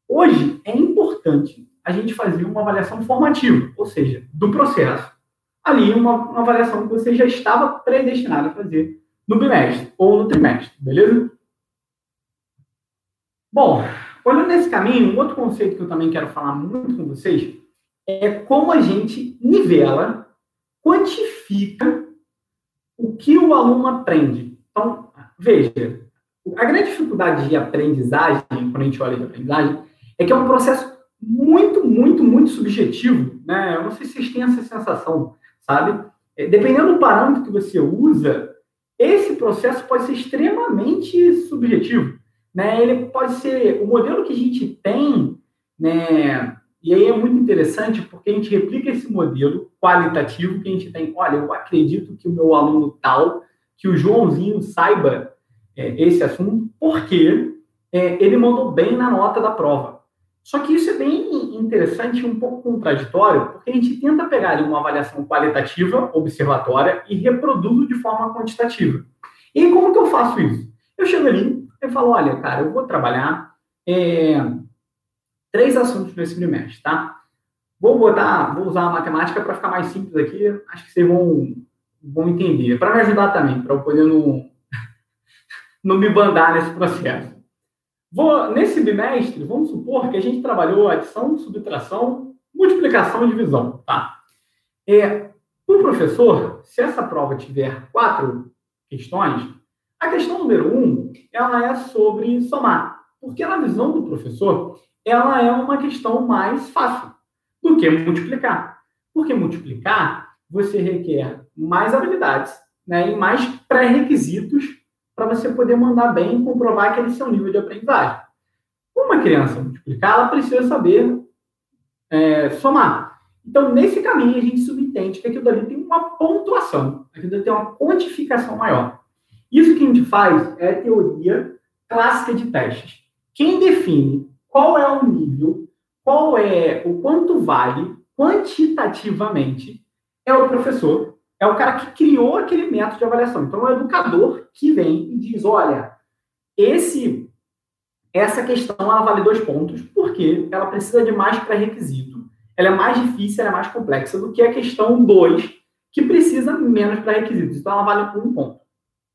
Hoje, é importante a gente fazer uma avaliação formativa, ou seja, do processo. Ali, uma, uma avaliação que você já estava predestinado a fazer no bimestre ou no trimestre, beleza? Bom, olhando nesse caminho, um outro conceito que eu também quero falar muito com vocês é como a gente nivela, quantifica o que o aluno aprende. Então, veja, a grande dificuldade de aprendizagem, quando a gente olha de aprendizagem, é que é um processo muito, muito, muito subjetivo. Né? Eu não sei se vocês têm essa sensação, sabe? É, dependendo do parâmetro que você usa, esse processo pode ser extremamente subjetivo. Né? Ele pode ser o modelo que a gente tem, né? E aí é muito interessante porque a gente replica esse modelo qualitativo que a gente tem. Olha, eu acredito que o meu aluno tal, que o Joãozinho saiba é, esse assunto, porque é, ele mandou bem na nota da prova. Só que isso é bem interessante e um pouco contraditório, porque a gente tenta pegar ali uma avaliação qualitativa, observatória, e reproduzo de forma quantitativa. E como que eu faço isso? Eu chego ali e falo, olha, cara, eu vou trabalhar é, três assuntos nesse trimestre, tá? Vou botar, vou usar a matemática para ficar mais simples aqui, acho que vocês vão, vão entender. Para me ajudar também, para eu poder não, não me bandar nesse processo. Vou, nesse bimestre, vamos supor que a gente trabalhou adição, subtração, multiplicação e divisão, tá? É, o professor, se essa prova tiver quatro questões, a questão número um, ela é sobre somar. Porque na visão do professor, ela é uma questão mais fácil do que multiplicar. Porque multiplicar, você requer mais habilidades né, e mais pré-requisitos para você poder mandar bem e comprovar aquele seu nível de aprendizagem. Uma criança multiplicar, ela precisa saber é, somar. Então, nesse caminho, a gente subentende que aquilo dali tem uma pontuação, aquilo dali tem uma quantificação maior. Isso que a gente faz é a teoria clássica de testes. Quem define qual é o nível, qual é o quanto vale quantitativamente, é o professor, é o cara que criou aquele método de avaliação. Então, é o educador que vem e diz: olha, esse essa questão ela vale dois pontos, porque ela precisa de mais pré-requisito. Ela é mais difícil, ela é mais complexa do que a questão 2, que precisa menos pré-requisitos. Então, ela vale um ponto.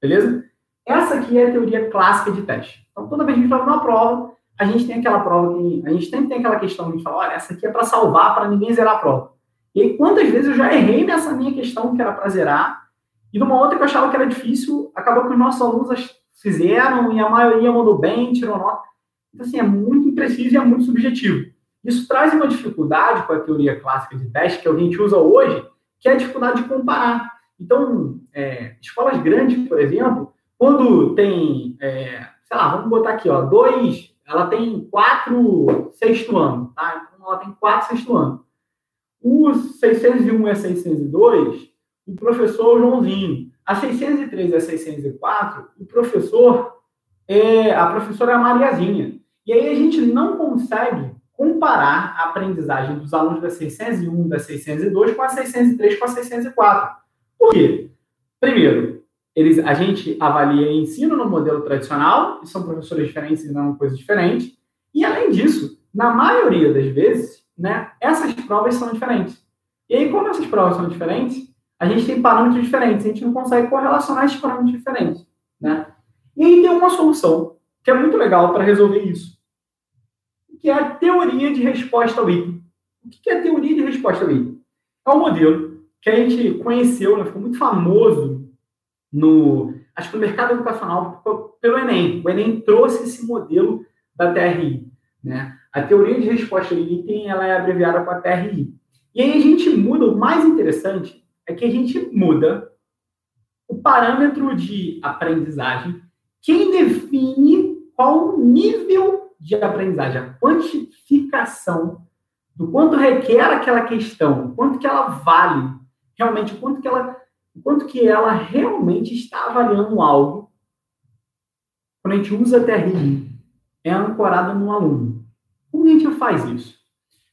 Beleza? Essa aqui é a teoria clássica de teste. Então, toda vez que a gente faz uma prova, a gente tem aquela prova que. A gente sempre tem aquela questão que a gente fala: olha, essa aqui é para salvar, para ninguém zerar a prova. E aí, quantas vezes eu já errei nessa minha questão que era para zerar, e numa outra que eu achava que era difícil, acabou que os nossos alunos fizeram e a maioria mandou bem, tirou nota. Então, assim, é muito impreciso e é muito subjetivo. Isso traz uma dificuldade com a teoria clássica de teste que a gente usa hoje, que é a dificuldade de comparar. Então, é, escolas grandes, por exemplo, quando tem, é, sei lá, vamos botar aqui, ó, dois, ela tem quatro sexto ano, tá? Então, ela tem quatro sexto ano. Os 601 e a 602, o professor Joãozinho. A 603 e a 604, o professor é a professora é Mariazinha. E aí a gente não consegue comparar a aprendizagem dos alunos da 601 da 602 com a 603 com a 604. Por quê? Primeiro, eles, a gente avalia ensino no modelo tradicional, e são professores diferentes, ensinando coisas diferentes. E, além disso, na maioria das vezes, né, essas provas são diferentes. E aí, como essas provas são diferentes, a gente tem parâmetros diferentes, a gente não consegue correlacionar esses parâmetros diferentes. Né? E aí tem uma solução que é muito legal para resolver isso, que é a teoria de resposta ao item. O que é a teoria de resposta ao item? É um modelo que a gente conheceu, né, ficou muito famoso no, acho que no mercado educacional pelo Enem. O Enem trouxe esse modelo da TRI. Né? A teoria de resposta ao item ela é abreviada com a TRI. E aí a gente muda, o mais interessante é que a gente muda o parâmetro de aprendizagem, quem define qual o nível de aprendizagem, a quantificação do quanto requer aquela questão, quanto que ela vale, realmente, quanto que ela o quanto que ela realmente está avaliando algo, quando a gente usa TRI, é ancorada no aluno. Como a gente faz isso?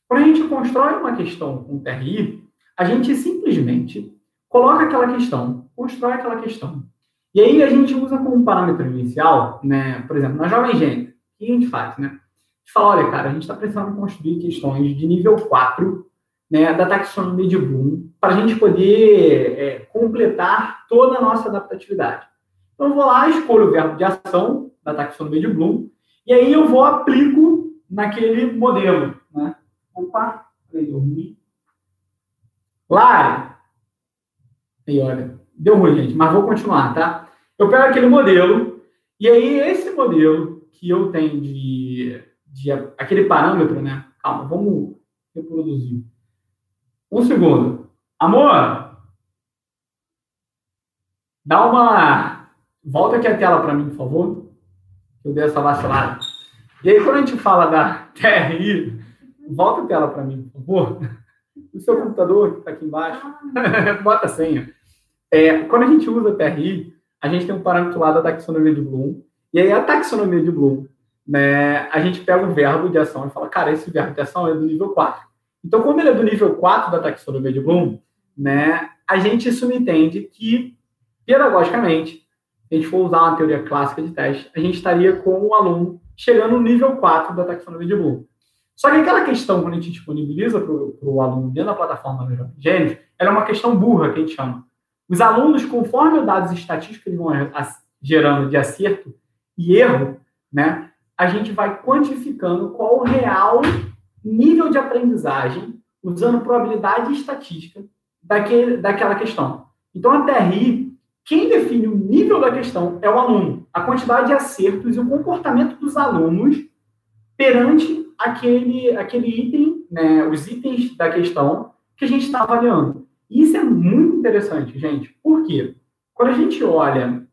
Quando a gente constrói uma questão com TRI, a gente simplesmente coloca aquela questão, constrói aquela questão. E aí a gente usa como parâmetro inicial, né, por exemplo, na Jovem Gênero, o que a gente faz, né? A gente fala, olha, cara, a gente está precisando construir questões de nível 4 né, da taxonomia de Bloom para a gente poder é, completar toda a nossa adaptatividade. Então, eu vou lá, escolho o verbo de ação da taxonomia de Bloom e aí eu vou aplico naquele modelo. Né? Opa, peraí, dormi. Lari. Aí, olha, deu ruim, gente, mas vou continuar, tá? Eu pego aquele modelo e aí esse modelo que eu tenho de, de aquele parâmetro, né? Calma, vamos reproduzir. Um segundo. Amor, dá uma. Volta aqui a tela para mim, por favor. Eu dei essa vacilada. E aí, quando a gente fala da TRI, volta a tela para mim, por favor. O seu computador que está aqui embaixo. Bota a senha. É, quando a gente usa TRI, a gente tem um parâmetro lá da taxonomia de Bloom. E aí, a taxonomia de Bloom, né, a gente pega o verbo de ação e fala, cara, esse verbo de ação é do nível 4. Então, como ele é do nível 4 da taxonomia de Bloom, né, a gente subentende que, pedagogicamente, se a gente for usar uma teoria clássica de teste, a gente estaria com o aluno chegando no nível 4 da taxonomia de Bloom. Só que aquela questão, quando a gente disponibiliza para o aluno dentro da plataforma do ela é uma questão burra, que a gente chama. Os alunos, conforme os dados estatísticos que vão gerando de acerto e erro, né, a gente vai quantificando qual o real nível de aprendizagem usando probabilidade estatística daquele, daquela questão. Então, a TRI, quem define o nível da questão é o aluno, a quantidade de acertos e o comportamento dos alunos perante aquele, aquele item, né, os itens da questão que a gente está avaliando. E isso é muito interessante, gente. Por quê? Quando a gente olha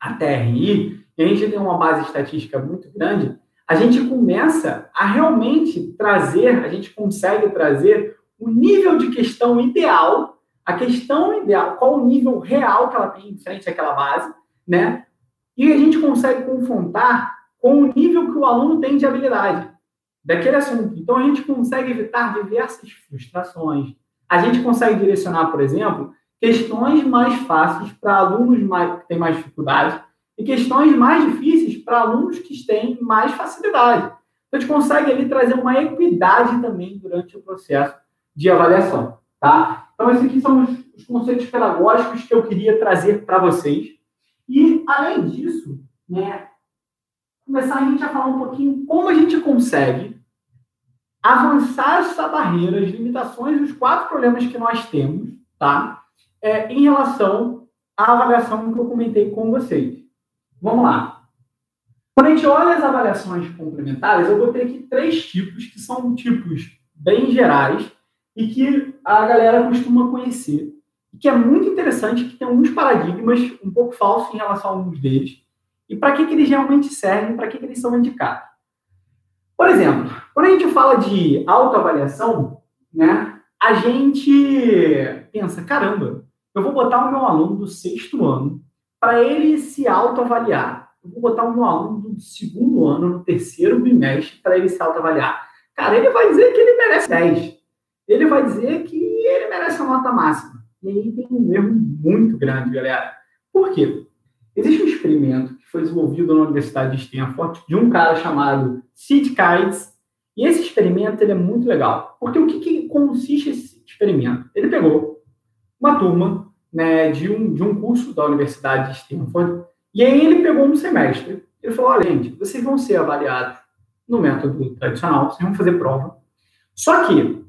a TRI, e a gente tem uma base estatística muito grande, a gente começa a realmente trazer, a gente consegue trazer o nível de questão ideal, a questão ideal, qual o nível real que ela tem em frente àquela base, né? E a gente consegue confrontar com o nível que o aluno tem de habilidade daquele assunto. Então a gente consegue evitar diversas frustrações. A gente consegue direcionar, por exemplo, questões mais fáceis para alunos mais, que têm mais dificuldade e questões mais difíceis para alunos que têm mais facilidade. Então, a gente consegue ali trazer uma equidade também durante o processo de avaliação, tá? Então, esses aqui são os, os conceitos pedagógicos que eu queria trazer para vocês. E, além disso, né, começar a gente a falar um pouquinho como a gente consegue avançar essa barreira, as limitações, os quatro problemas que nós temos, tá? É, em relação à avaliação que eu comentei com vocês. Vamos lá. Quando a gente olha as avaliações complementares, eu botei aqui três tipos, que são tipos bem gerais e que a galera costuma conhecer. E que é muito interessante, que tem alguns paradigmas um pouco falsos em relação a alguns deles. E para que, que eles realmente servem, para que, que eles são indicados. Por exemplo, quando a gente fala de autoavaliação, né, a gente pensa, caramba, eu vou botar o meu aluno do sexto ano para ele se autoavaliar. Eu vou botar meu aluno do segundo ano, no terceiro bimestre, para ele se autoavaliar. Cara, ele vai dizer que ele merece 10. Ele vai dizer que ele merece a nota máxima. E aí tem um erro muito grande, galera. Por quê? Existe um experimento que foi desenvolvido na Universidade de Stanford de um cara chamado Sid Kites. E esse experimento ele é muito legal. Porque o que, que consiste esse experimento? Ele pegou uma turma né, de, um, de um curso da Universidade de Stanford. E aí ele pegou um semestre. Ele falou, olha, gente, vocês vão ser avaliados no método tradicional, vocês vão fazer prova. Só que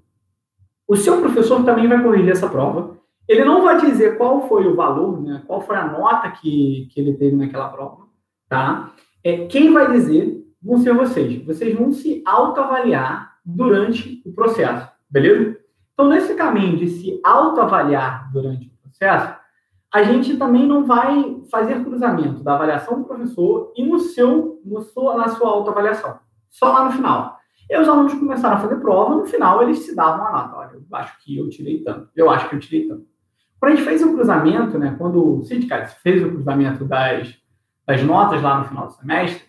o seu professor também vai corrigir essa prova. Ele não vai dizer qual foi o valor, né, qual foi a nota que, que ele teve naquela prova, tá? É, quem vai dizer vão ser vocês. Vocês vão se autoavaliar durante o processo, beleza? Então, nesse caminho de se autoavaliar durante processo, a gente também não vai fazer cruzamento da avaliação do professor e no seu, no sua, na sua autoavaliação. Só lá no final. E os alunos começaram a fazer prova, no final eles se davam a nota. Olha, eu acho que eu tirei tanto. Eu acho que eu tirei tanto. Quando a gente fez o um cruzamento, né, quando o sindicato fez o cruzamento das, das notas lá no final do semestre,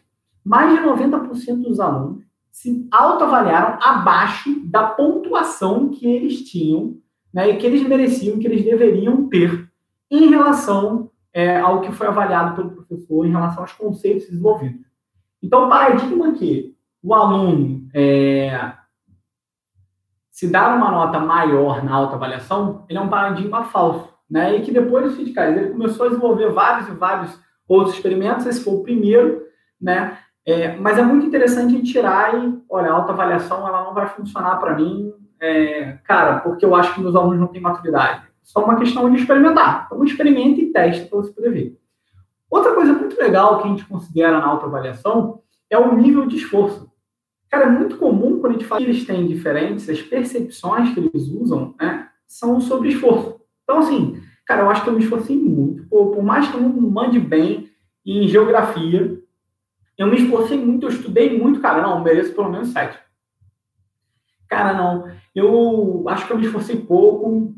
mais de 90% dos alunos se autoavaliaram abaixo da pontuação que eles tinham né, e que eles mereciam, que eles deveriam ter em relação é, ao que foi avaliado pelo professor, em relação aos conceitos desenvolvidos. Então, o paradigma que o aluno é, se dá uma nota maior na autoavaliação, ele é um paradigma falso. Né? E que depois do Sidcars, ele começou a desenvolver vários e vários outros experimentos, esse foi o primeiro, né? É, mas é muito interessante tirar e, olha, a autoavaliação ela não vai funcionar para mim, é, cara, porque eu acho que meus alunos não têm maturidade. Só uma questão de experimentar. Então, experimenta e teste para você poder ver. Outra coisa muito legal que a gente considera na autoavaliação é o nível de esforço. Cara, é muito comum quando a gente fala que eles têm diferentes, as percepções que eles usam né, são sobre esforço. Então, assim, cara, eu acho que eu me esforcei muito. Por, por mais que eu não mande bem em geografia, eu me esforcei muito, eu estudei muito, cara, não, mereço pelo menos sete. Cara, não, eu acho que eu me esforcei pouco,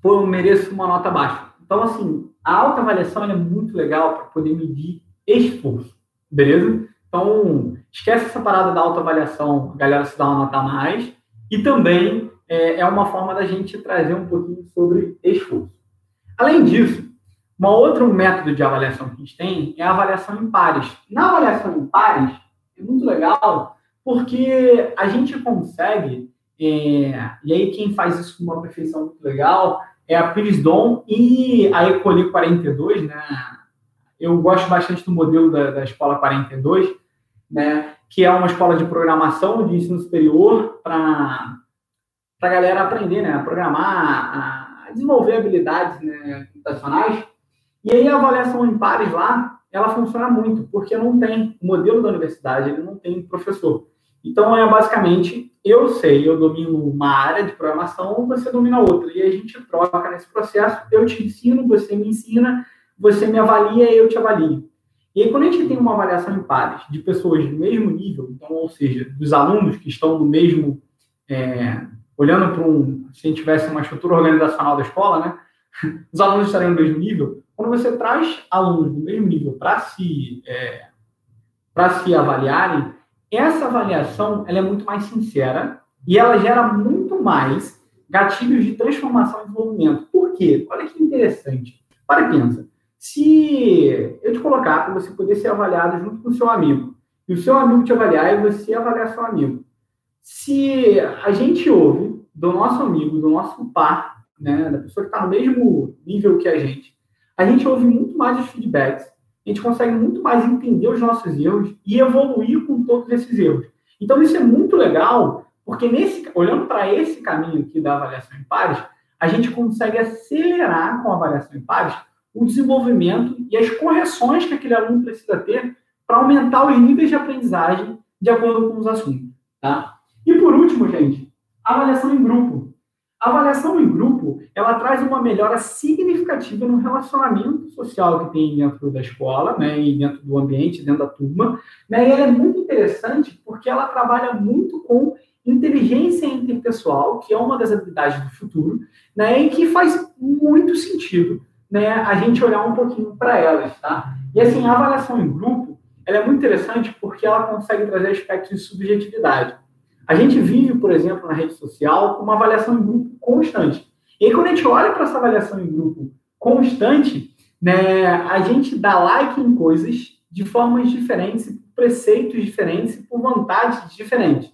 pô, eu mereço uma nota baixa. Então, assim, a autoavaliação é muito legal para poder medir esforço, beleza? Então, esquece essa parada da autoavaliação, a galera se dá uma nota a mais, e também é, é uma forma da gente trazer um pouquinho sobre esforço. Além disso, um outro método de avaliação que a gente tem é a avaliação em pares. Na avaliação em pares, é muito legal porque a gente consegue, é, e aí quem faz isso com uma perfeição muito legal é a Pirisdom e a Ecoli 42, né? Eu gosto bastante do modelo da, da Escola 42, né? Que é uma escola de programação de ensino superior para a galera aprender, né? A programar, a desenvolver habilidades né, computacionais e aí a avaliação em pares lá, ela funciona muito, porque não tem, o modelo da universidade, ele não tem professor. Então, é basicamente, eu sei, eu domino uma área de programação, você domina outra. E a gente troca nesse processo, eu te ensino, você me ensina, você me avalia e eu te avalio. E aí, quando a gente tem uma avaliação em pares de pessoas do mesmo nível, então, ou seja, dos alunos que estão no mesmo, é, olhando para um, se a gente tivesse uma estrutura organizacional da escola, né? Os alunos estariam no mesmo nível, quando você traz alunos do mesmo nível para se, é, se avaliarem, essa avaliação ela é muito mais sincera e ela gera muito mais gatilhos de transformação e desenvolvimento. Por quê? Olha que interessante. Para pensa. Se eu te colocar para você poder ser avaliado junto com o seu amigo, e o seu amigo te avaliar e você avaliar seu amigo. Se a gente ouve do nosso amigo, do nosso par, né, da pessoa que está no mesmo nível que a gente, a gente ouve muito mais os feedbacks, a gente consegue muito mais entender os nossos erros e evoluir com todos esses erros. Então, isso é muito legal, porque nesse, olhando para esse caminho aqui da avaliação em pares, a gente consegue acelerar com a avaliação em pares o desenvolvimento e as correções que aquele aluno precisa ter para aumentar os níveis de aprendizagem de acordo com os assuntos. Tá? E por último, gente, avaliação em grupo. A avaliação em grupo, ela traz uma melhora significativa no relacionamento social que tem dentro da escola, né, e dentro do ambiente, dentro da turma, né, e ela é muito interessante porque ela trabalha muito com inteligência interpessoal, que é uma das habilidades do futuro, né, e que faz muito sentido, né, a gente olhar um pouquinho para elas, tá? E assim, a avaliação em grupo, ela é muito interessante porque ela consegue trazer aspectos de subjetividade. A gente vive, por exemplo, na rede social uma avaliação em grupo constante. E aí, quando a gente olha para essa avaliação em grupo constante, né, a gente dá like em coisas de formas diferentes, preceitos diferentes, por vontades diferentes.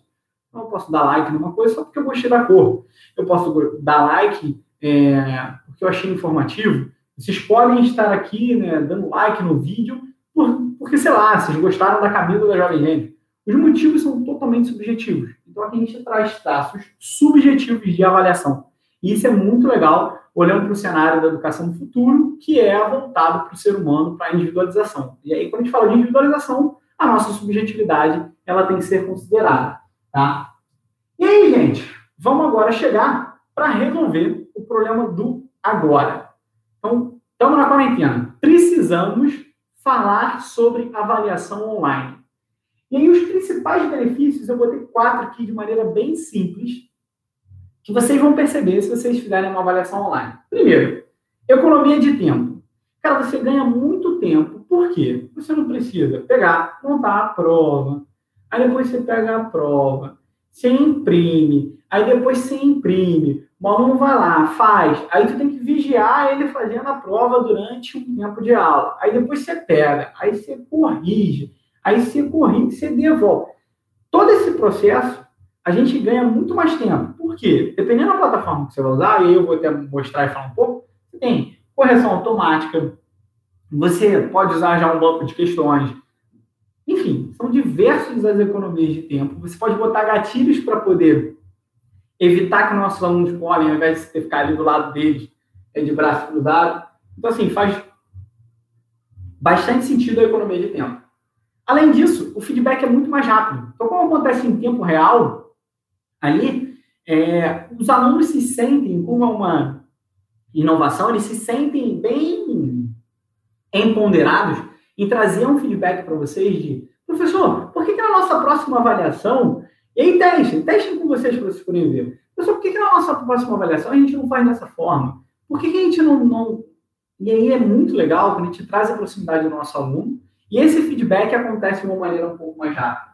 Então, eu posso dar like numa coisa só porque eu gostei da cor. Eu posso dar like é, porque eu achei informativo. Vocês podem estar aqui né, dando like no vídeo por, porque, sei lá, vocês gostaram da camisa da Jovem Nerd. Os motivos são totalmente subjetivos. Então, aqui a gente traz traços subjetivos de avaliação. E isso é muito legal, olhando para o cenário da educação do futuro, que é voltado para o ser humano, para a individualização. E aí, quando a gente fala de individualização, a nossa subjetividade ela tem que ser considerada. Tá? E aí, gente, vamos agora chegar para resolver o problema do agora. Então, estamos na quarentena. Precisamos falar sobre avaliação online. E aí, os principais benefícios, eu botei quatro aqui de maneira bem simples, que vocês vão perceber se vocês fizerem uma avaliação online. Primeiro, economia de tempo. Cara, você ganha muito tempo. Por quê? Você não precisa pegar, montar a prova, aí depois você pega a prova, você imprime, aí depois você imprime, o aluno vai lá, faz, aí tu tem que vigiar ele fazendo a prova durante um tempo de aula, aí depois você pega, aí você corrige, aí você corrige, você devolve. Todo esse processo, a gente ganha muito mais tempo. Por quê? Dependendo da plataforma que você vai usar, e eu vou até mostrar e falar um pouco, você tem correção automática, você pode usar já um banco de questões, enfim, são diversas as economias de tempo. Você pode botar gatilhos para poder evitar que nossos alunos colhem, ao invés de ficar ali do lado deles, é de braço cruzado. Então, assim, faz bastante sentido a economia de tempo. Além disso, o feedback é muito mais rápido. Então, como acontece em tempo real, ali, é, os alunos se sentem, como é uma inovação, eles se sentem bem empoderados em trazer um feedback para vocês de professor, por que, que na nossa próxima avaliação, e aí testem, testem com vocês para vocês poderem ver. Professor, por que, que na nossa próxima avaliação a gente não faz dessa forma? Por que, que a gente não, não... E aí é muito legal quando a gente traz a proximidade do nosso aluno e esse feedback acontece de uma maneira um pouco mais rápida.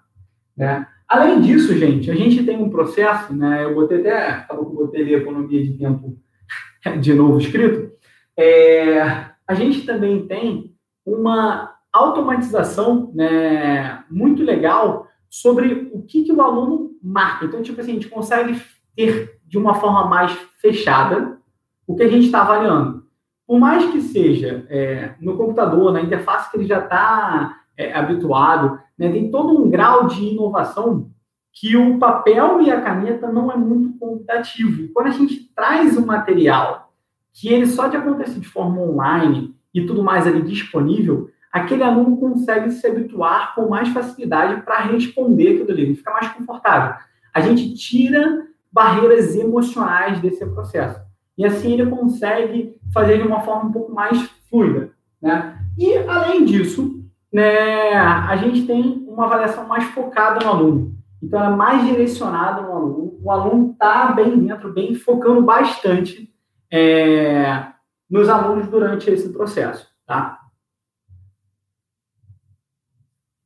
Né? Além disso, gente, a gente tem um processo, né? Eu botei até, acabou que botei economia de tempo de novo escrito. É, a gente também tem uma automatização né, muito legal sobre o que, que o aluno marca. Então, tipo assim, a gente consegue ter de uma forma mais fechada o que a gente está avaliando. Por mais que seja é, no computador, na interface que ele já está é, habituado, né, tem todo um grau de inovação que o papel e a caneta não é muito computativo. E quando a gente traz um material que ele só de acontecer de forma online e tudo mais ali disponível, aquele aluno consegue se habituar com mais facilidade para responder aquilo ali, ele fica mais confortável. A gente tira barreiras emocionais desse processo. E assim ele consegue fazer de uma forma um pouco mais fluida. Né? E, além disso, né, a gente tem uma avaliação mais focada no aluno. Então, ela é mais direcionada no aluno. O aluno está bem dentro, bem focando bastante é, nos alunos durante esse processo. Tá?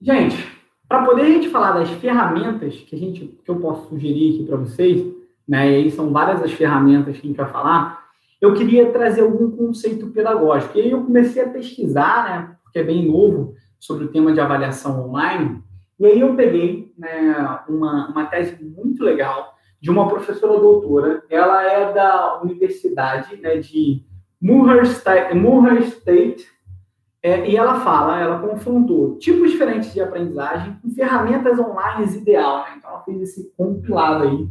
Gente, para poder a gente falar das ferramentas que, a gente, que eu posso sugerir aqui para vocês, né, e aí são várias as ferramentas que a gente vai falar, eu queria trazer algum conceito pedagógico. E aí eu comecei a pesquisar, né, porque é bem novo, sobre o tema de avaliação online, e aí eu peguei né, uma, uma tese muito legal de uma professora doutora, ela é da Universidade né, de Murray State, é, e ela fala, ela confrontou tipos diferentes de aprendizagem com ferramentas online ideal. Né? Então, ela fez esse compilado aí,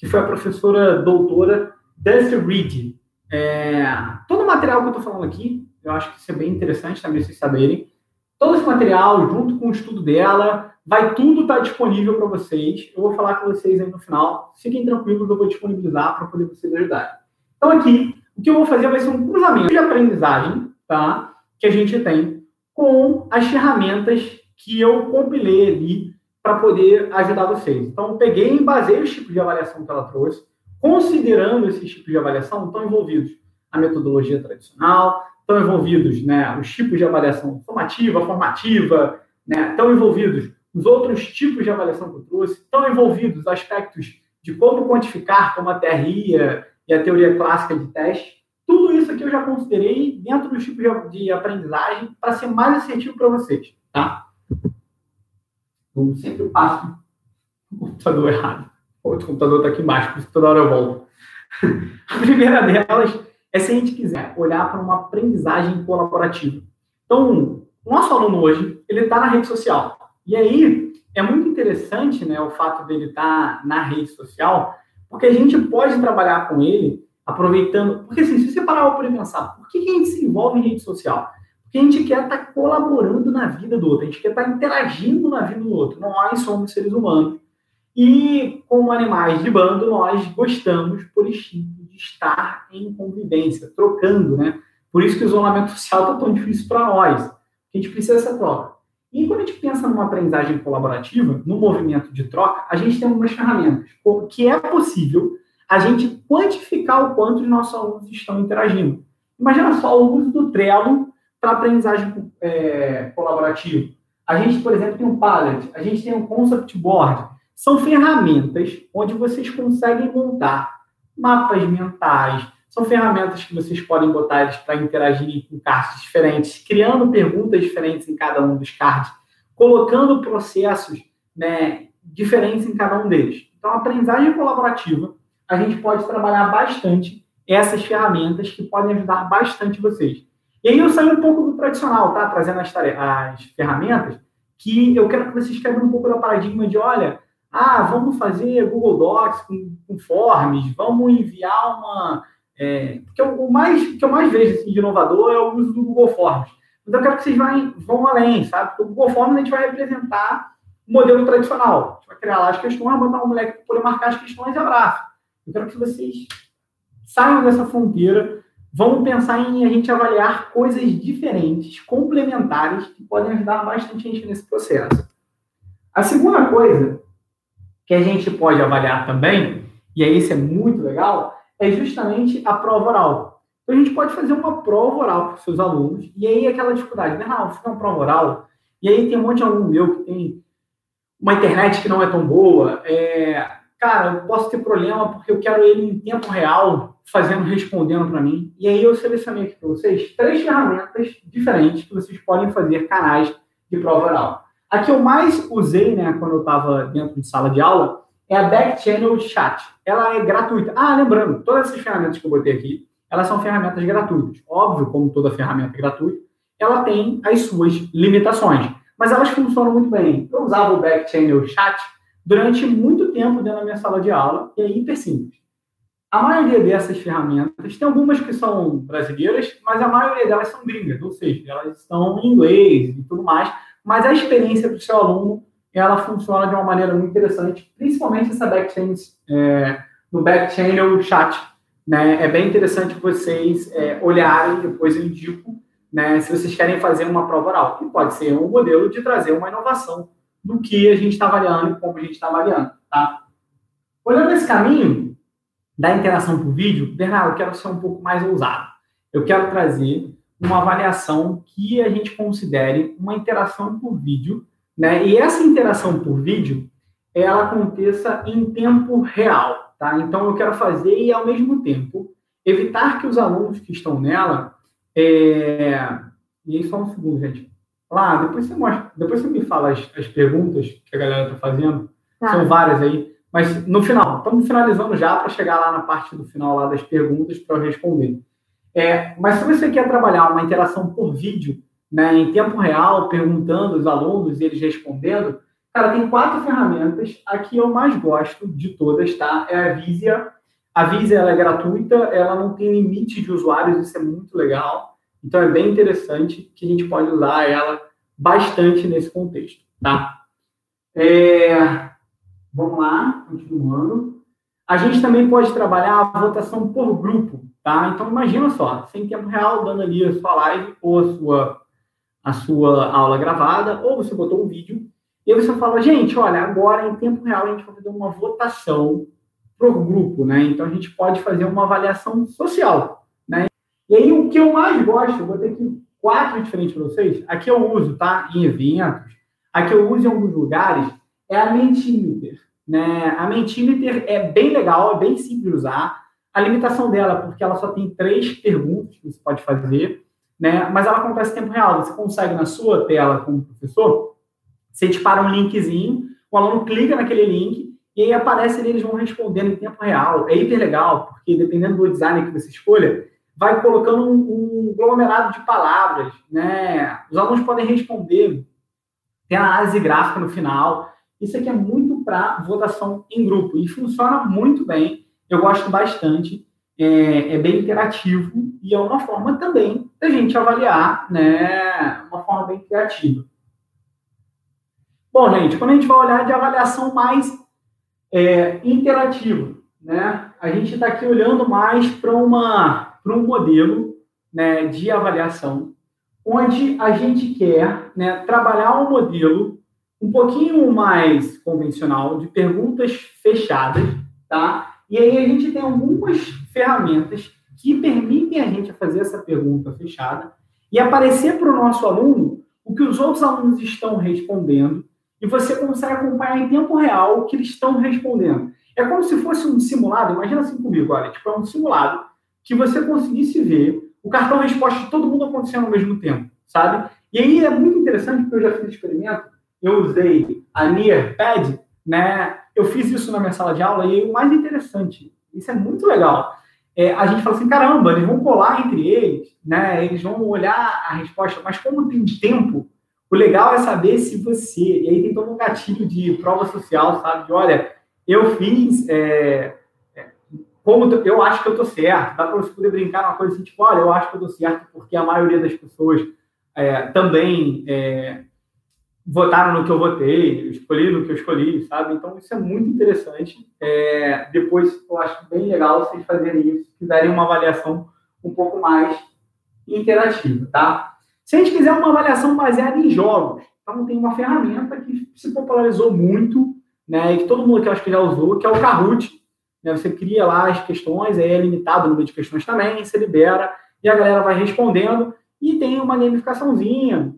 que foi a professora doutora Dusty Reed. É, todo o material que eu estou falando aqui, eu acho que isso é bem interessante também vocês saberem. Todo esse material, junto com o estudo dela, vai tudo estar tá disponível para vocês. Eu vou falar com vocês aí no final. Fiquem tranquilos, eu vou disponibilizar para poder vocês ajudarem. Então, aqui, o que eu vou fazer vai ser um cruzamento de aprendizagem, tá? que a gente tem com as ferramentas que eu compilei ali para poder ajudar vocês. Então, peguei e basei os tipos de avaliação que ela trouxe, considerando esses tipos de avaliação, estão envolvidos a metodologia tradicional, estão envolvidos né, os tipos de avaliação formativa, formativa, né, estão envolvidos os outros tipos de avaliação que eu trouxe, estão envolvidos aspectos de como quantificar, como a TRI e a teoria clássica de teste, tudo isso aqui eu já considerei dentro do tipo de, aprendizagem para ser mais assertivo para vocês, tá? Como sempre eu passo o computador errado. Outro computador está aqui embaixo, por isso que toda hora eu volto. a primeira delas é se a gente quiser olhar para uma aprendizagem colaborativa. Então, o nosso aluno hoje, ele está na rede social. E aí, é muito interessante né, o fato dele estar tá na rede social, porque a gente pode trabalhar com ele aproveitando. Porque assim, se você parar para pensar, por que a gente se envolve em rede social? Porque a gente quer estar tá colaborando na vida do outro, a gente quer estar tá interagindo na vida do outro. Nós somos seres humanos. E, como animais de bando, nós gostamos, por instinto, de estar em convivência, trocando, né? Por isso que o isolamento social está tão difícil para nós. A gente precisa dessa troca. E quando a gente pensa numa aprendizagem colaborativa, no movimento de troca, a gente tem algumas ferramentas que é possível a gente quantificar o quanto os nossos alunos estão interagindo. Imagina só o uso do Trello para aprendizagem é, colaborativa. A gente, por exemplo, tem um Padlet, a gente tem um Concept Board. são ferramentas onde vocês conseguem montar mapas mentais, são ferramentas que vocês podem botar eles para interagirem com cards diferentes, criando perguntas diferentes em cada um dos cards, colocando processos né, diferentes em cada um deles. Então, a aprendizagem colaborativa, a gente pode trabalhar bastante essas ferramentas que podem ajudar bastante vocês. E aí eu saio um pouco do tradicional, tá? Trazendo as, as ferramentas, que eu quero que vocês quebrem um pouco da paradigma de, olha, ah, vamos fazer Google Docs com, com forms, vamos enviar uma... É, o, mais, que eu mais vejo assim, de inovador é o uso do Google Forms. Mas eu quero que vocês vão, vão além, sabe? Porque o Google Forms a gente vai representar o modelo tradicional. A gente vai criar lá as questões, botar um moleque para poder marcar as questões e abraço. Eu quero que vocês saiam dessa fronteira, vamos pensar em a gente avaliar coisas diferentes, complementares, que podem ajudar bastante a gente nesse processo. A segunda coisa que a gente pode avaliar também, e aí isso é muito legal, é justamente a prova oral. Então, a gente pode fazer uma prova oral para os seus alunos, e aí aquela dificuldade, né? Ah, vou uma prova oral, e aí tem um monte de aluno meu que tem uma internet que não é tão boa, é, cara, eu posso ter problema porque eu quero ele em tempo real, fazendo, respondendo para mim. E aí eu selecionei aqui para vocês três ferramentas diferentes que vocês podem fazer canais de prova oral. A que eu mais usei, né, quando eu estava dentro de sala de aula, é a Back Channel Chat. Ela é gratuita. Ah, lembrando, todas essas ferramentas que eu botei aqui, elas são ferramentas gratuitas. Óbvio, como toda ferramenta gratuita, ela tem as suas limitações, mas elas funcionam muito bem. Eu usava o Back Channel Chat durante muito tempo dentro da minha sala de aula, e é hiper simples. A maioria dessas ferramentas, tem algumas que são brasileiras, mas a maioria delas são gringas, ou seja, elas estão em inglês e tudo mais, mas a experiência do seu aluno, ela funciona de uma maneira muito interessante, principalmente essa backchain, é, no backchannel chat, né? É bem interessante vocês é, olharem, depois eu indico, né, se vocês querem fazer uma prova oral, que pode ser um modelo de trazer uma inovação do que a gente está avaliando e como a gente está avaliando, tá? Olhando esse caminho da interação por vídeo, Bernardo, eu quero ser um pouco mais ousado. Eu quero trazer uma avaliação que a gente considere uma interação por vídeo, né? E essa interação por vídeo, ela aconteça em tempo real, tá? Então, eu quero fazer e, ao mesmo tempo, evitar que os alunos que estão nela... É... E aí, só um segundo, gente Lá, depois você mostra, depois você me fala as, as perguntas que a galera está fazendo. Tá. São várias aí. Mas no final, estamos finalizando já para chegar lá na parte do final lá das perguntas para eu responder. É, mas se você quer trabalhar uma interação por vídeo, né, em tempo real, perguntando os alunos e eles respondendo, cara, tem quatro ferramentas. A que eu mais gosto de todas, tá? É a Visia. A Visia ela é gratuita, ela não tem limite de usuários, isso é muito legal. Então, é bem interessante que a gente pode usar ela bastante nesse contexto, tá? É, vamos lá, continuando. A gente também pode trabalhar a votação por grupo, tá? Então, imagina só, sem tempo real, dando ali a sua live ou a sua, a sua aula gravada, ou você botou um vídeo, e aí você fala, gente, olha, agora em tempo real a gente vai fazer uma votação por grupo, né? Então, a gente pode fazer uma avaliação social, e aí, o que eu mais gosto, eu vou ter aqui quatro diferentes para vocês. Aqui eu uso, tá? Em eventos. Aqui eu uso em alguns lugares. É a Mentimeter. Né? A Mentimeter é bem legal, é bem simples de usar. A limitação dela, porque ela só tem três perguntas que você pode fazer, né? mas ela acontece em tempo real. Você consegue, na sua tela como professor, você dispara um linkzinho, o aluno clica naquele link e aí aparece ali, eles vão respondendo em tempo real. É hiper legal, porque dependendo do design que você escolha, vai colocando um, um aglomerado de palavras, né? Os alunos podem responder, tem análise gráfica no final. Isso aqui é muito para votação em grupo e funciona muito bem. Eu gosto bastante. É, é, bem interativo e é uma forma também da gente avaliar, né? Uma forma bem criativa. Bom, gente, quando a gente vai olhar de avaliação mais é, interativa, né? A gente está aqui olhando mais para uma para um modelo né, de avaliação, onde a gente quer né, trabalhar um modelo um pouquinho mais convencional, de perguntas fechadas, tá? E aí a gente tem algumas ferramentas que permitem a gente fazer essa pergunta fechada e aparecer para o nosso aluno o que os outros alunos estão respondendo e você consegue acompanhar em tempo real o que eles estão respondendo. É como se fosse um simulado, imagina assim comigo, olha, tipo, é um simulado que você conseguisse ver o cartão resposta de todo mundo acontecendo ao mesmo tempo, sabe? E aí é muito interessante, porque eu já fiz experimento, eu usei a Nearpad, né? Eu fiz isso na minha sala de aula e o mais interessante, isso é muito legal, é, a gente fala assim, caramba, eles vão colar entre eles, né? Eles vão olhar a resposta, mas como tem tempo, o legal é saber se você, e aí tem todo um gatilho de prova social, sabe? De, olha, eu fiz, é, é como eu acho que eu tô certo, dá para você poder brincar uma coisa assim, tipo, olha, eu acho que eu tô certo porque a maioria das pessoas é, também é, votaram no que eu votei, escolhi no que eu escolhi, sabe? Então, isso é muito interessante. É, depois, eu acho bem legal vocês fazerem isso, fizerem uma avaliação um pouco mais interativa, tá? Se a gente quiser uma avaliação baseada em jogos, então tem uma ferramenta que se popularizou muito, né, e que todo mundo que eu acho que já usou, que é o Kahoot. Né? Você cria lá as questões, aí é limitado o número de questões também, você libera, e a galera vai respondendo, e tem uma gamificaçãozinha,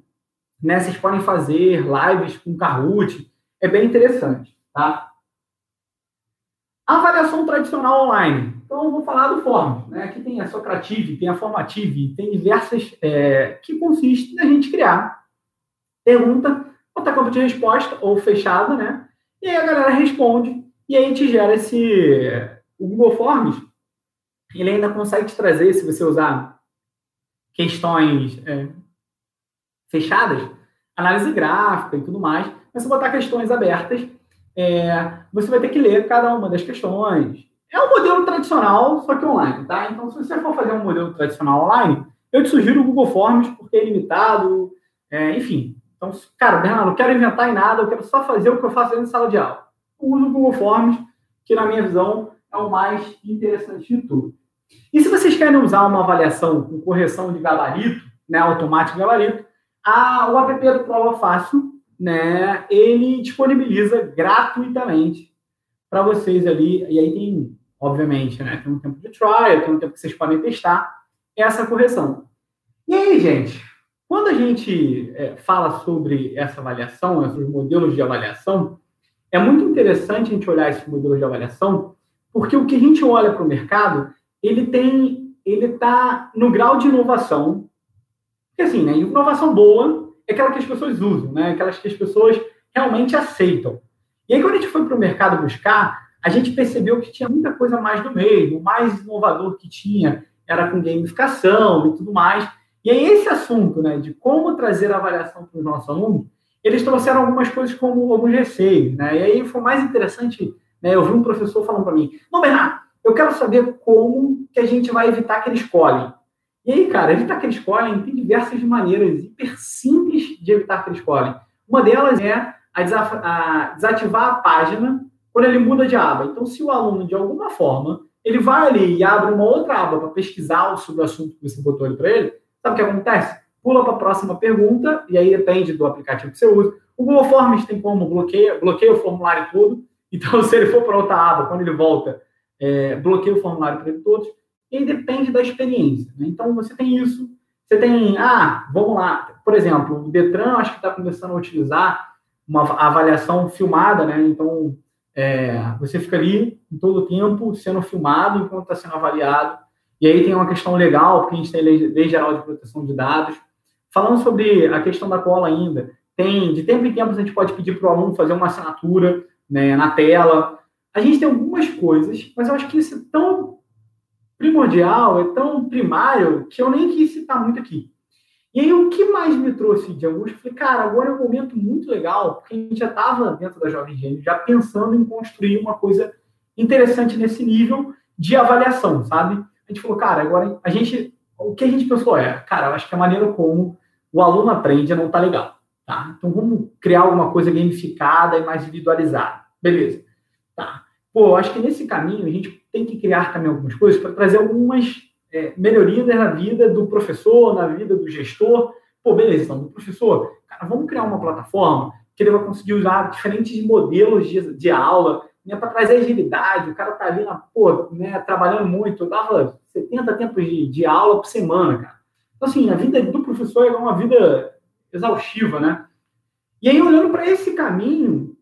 né? Vocês podem fazer lives com Kahoot, é bem interessante, tá? Avaliação tradicional online. Então, eu vou falar do Forms, né? Aqui tem a Socrative, tem a Formative, tem diversas é, que consiste na gente criar pergunta, botar campo de resposta ou fechada, né? E aí a galera responde e aí te gera esse o Google Forms. Ele ainda consegue te trazer, se você usar questões é, fechadas, análise gráfica e tudo mais, mas se botar questões abertas, é, você vai ter que ler cada uma das questões. É um modelo tradicional, só que online, tá? Então, se você for fazer um modelo tradicional online, eu te sugiro o Google Forms, porque é limitado, é, enfim. Então, cara, Bernardo, não quero inventar em nada, eu quero só fazer o que eu faço dentro de sala de aula. Uso o Google Forms, que na minha visão é o mais interessante de tudo. E se vocês querem usar uma avaliação com correção de gabarito, né, automático de gabarito, a, o app do Prova Fácil, né, ele disponibiliza gratuitamente para vocês ali, e aí tem, obviamente, né, tem um tempo de trial, tem um tempo que vocês podem testar essa correção. E aí, gente, quando a gente é, fala sobre essa avaliação, esses modelos de avaliação, é muito interessante a gente olhar esse modelo de avaliação, porque o que a gente olha para o mercado, ele tem, ele está no grau de inovação porque assim, né, inovação boa é aquela que as pessoas usam, né? Aquelas que as pessoas realmente aceitam. E aí, quando a gente foi para o mercado buscar, a gente percebeu que tinha muita coisa mais do meio. O mais inovador que tinha era com gamificação e tudo mais. E aí, esse assunto, né, de como trazer avaliação para os nossos alunos, eles trouxeram algumas coisas como alguns receios, né? E aí foi mais interessante, né? Eu vi um professor falando para mim: Não, Bernardo, eu quero saber como que a gente vai evitar que eles colhem. E aí, cara, evitar que eles tem diversas maneiras hiper simples de evitar que eles. Uma delas é a, a desativar a página quando ele muda de aba. Então, se o aluno, de alguma forma, ele vai ali e abre uma outra aba para pesquisar sobre o assunto que você botou ali para ele, sabe o que acontece? Pula para a próxima pergunta, e aí depende do aplicativo que você usa. O Google Forms tem como bloqueia, bloqueia o formulário tudo. Então, se ele for para outra aba, quando ele volta, é, bloqueia o formulário para ele todos e depende da experiência. Né? Então, você tem isso. Você tem, ah, vamos lá, por exemplo, o Detran acho que está começando a utilizar uma avaliação filmada, né? Então, é, você fica ali todo o tempo sendo filmado enquanto está sendo avaliado. E aí tem uma questão legal, porque a gente tem lei, lei geral de proteção de dados. Falando sobre a questão da cola ainda, tem, de tempo em tempo, a gente pode pedir para o aluno fazer uma assinatura né, na tela. A gente tem algumas coisas, mas eu acho que isso é tão primordial, é tão primário, que eu nem quis citar muito aqui. E aí, o que mais me trouxe de angústia? Eu falei, cara, agora é um momento muito legal, porque a gente já estava dentro da Jovem Gênio, já pensando em construir uma coisa interessante nesse nível de avaliação, sabe? A gente falou, cara, agora a gente. O que a gente pensou é, cara, eu acho que a maneira como o aluno aprende não está legal, tá? Então vamos criar alguma coisa gamificada e mais individualizada. Beleza. Tá. Pô, acho que nesse caminho a gente tem que criar também algumas coisas para trazer algumas é, melhorias na vida do professor, na vida do gestor. Pô, beleza, então, do professor, cara, vamos criar uma plataforma que ele vai conseguir usar diferentes modelos de, de aula, né, para trazer agilidade. O cara tá ali na, pô, né, trabalhando muito, eu dava 70 tempos de, de aula por semana, cara. Então, assim, a vida do professor é uma vida exaustiva, né? E aí, olhando para esse caminho,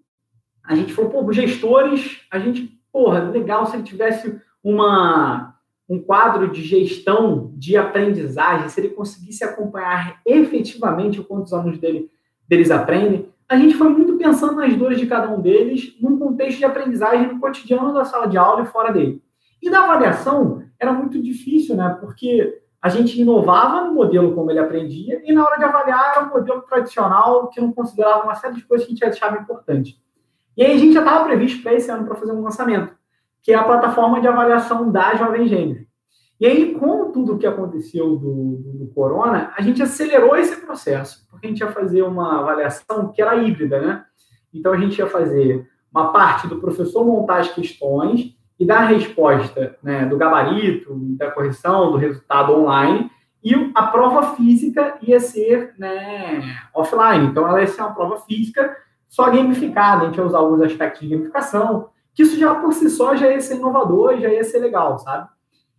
a gente falou, pô, gestores, a gente, porra, legal se ele tivesse uma, um quadro de gestão de aprendizagem, se ele conseguisse acompanhar efetivamente o quanto os alunos dele, deles aprendem. A gente foi muito pensando nas dores de cada um deles, num contexto de aprendizagem no cotidiano da sala de aula e fora dele. E da avaliação, era muito difícil, né? Porque a gente inovava no modelo como ele aprendia, e na hora de avaliar era um modelo tradicional que não considerava uma série de coisas que a gente achava importante. E aí a gente já estava previsto para esse ano para fazer um lançamento, que é a plataforma de avaliação da Jovem Gênero. E aí, com tudo o que aconteceu do, do, Corona, a gente acelerou esse processo, porque a gente ia fazer uma avaliação que era híbrida, né? Então, a gente ia fazer uma parte do professor montar as questões e dar a resposta né, do gabarito, da correção, do resultado online, e a prova física ia ser né, offline. Então, ela ia ser uma prova física só gamificada. A gente ia usar alguns aspectos de gamificação, que isso já por si só já ia ser inovador já ia ser legal, sabe?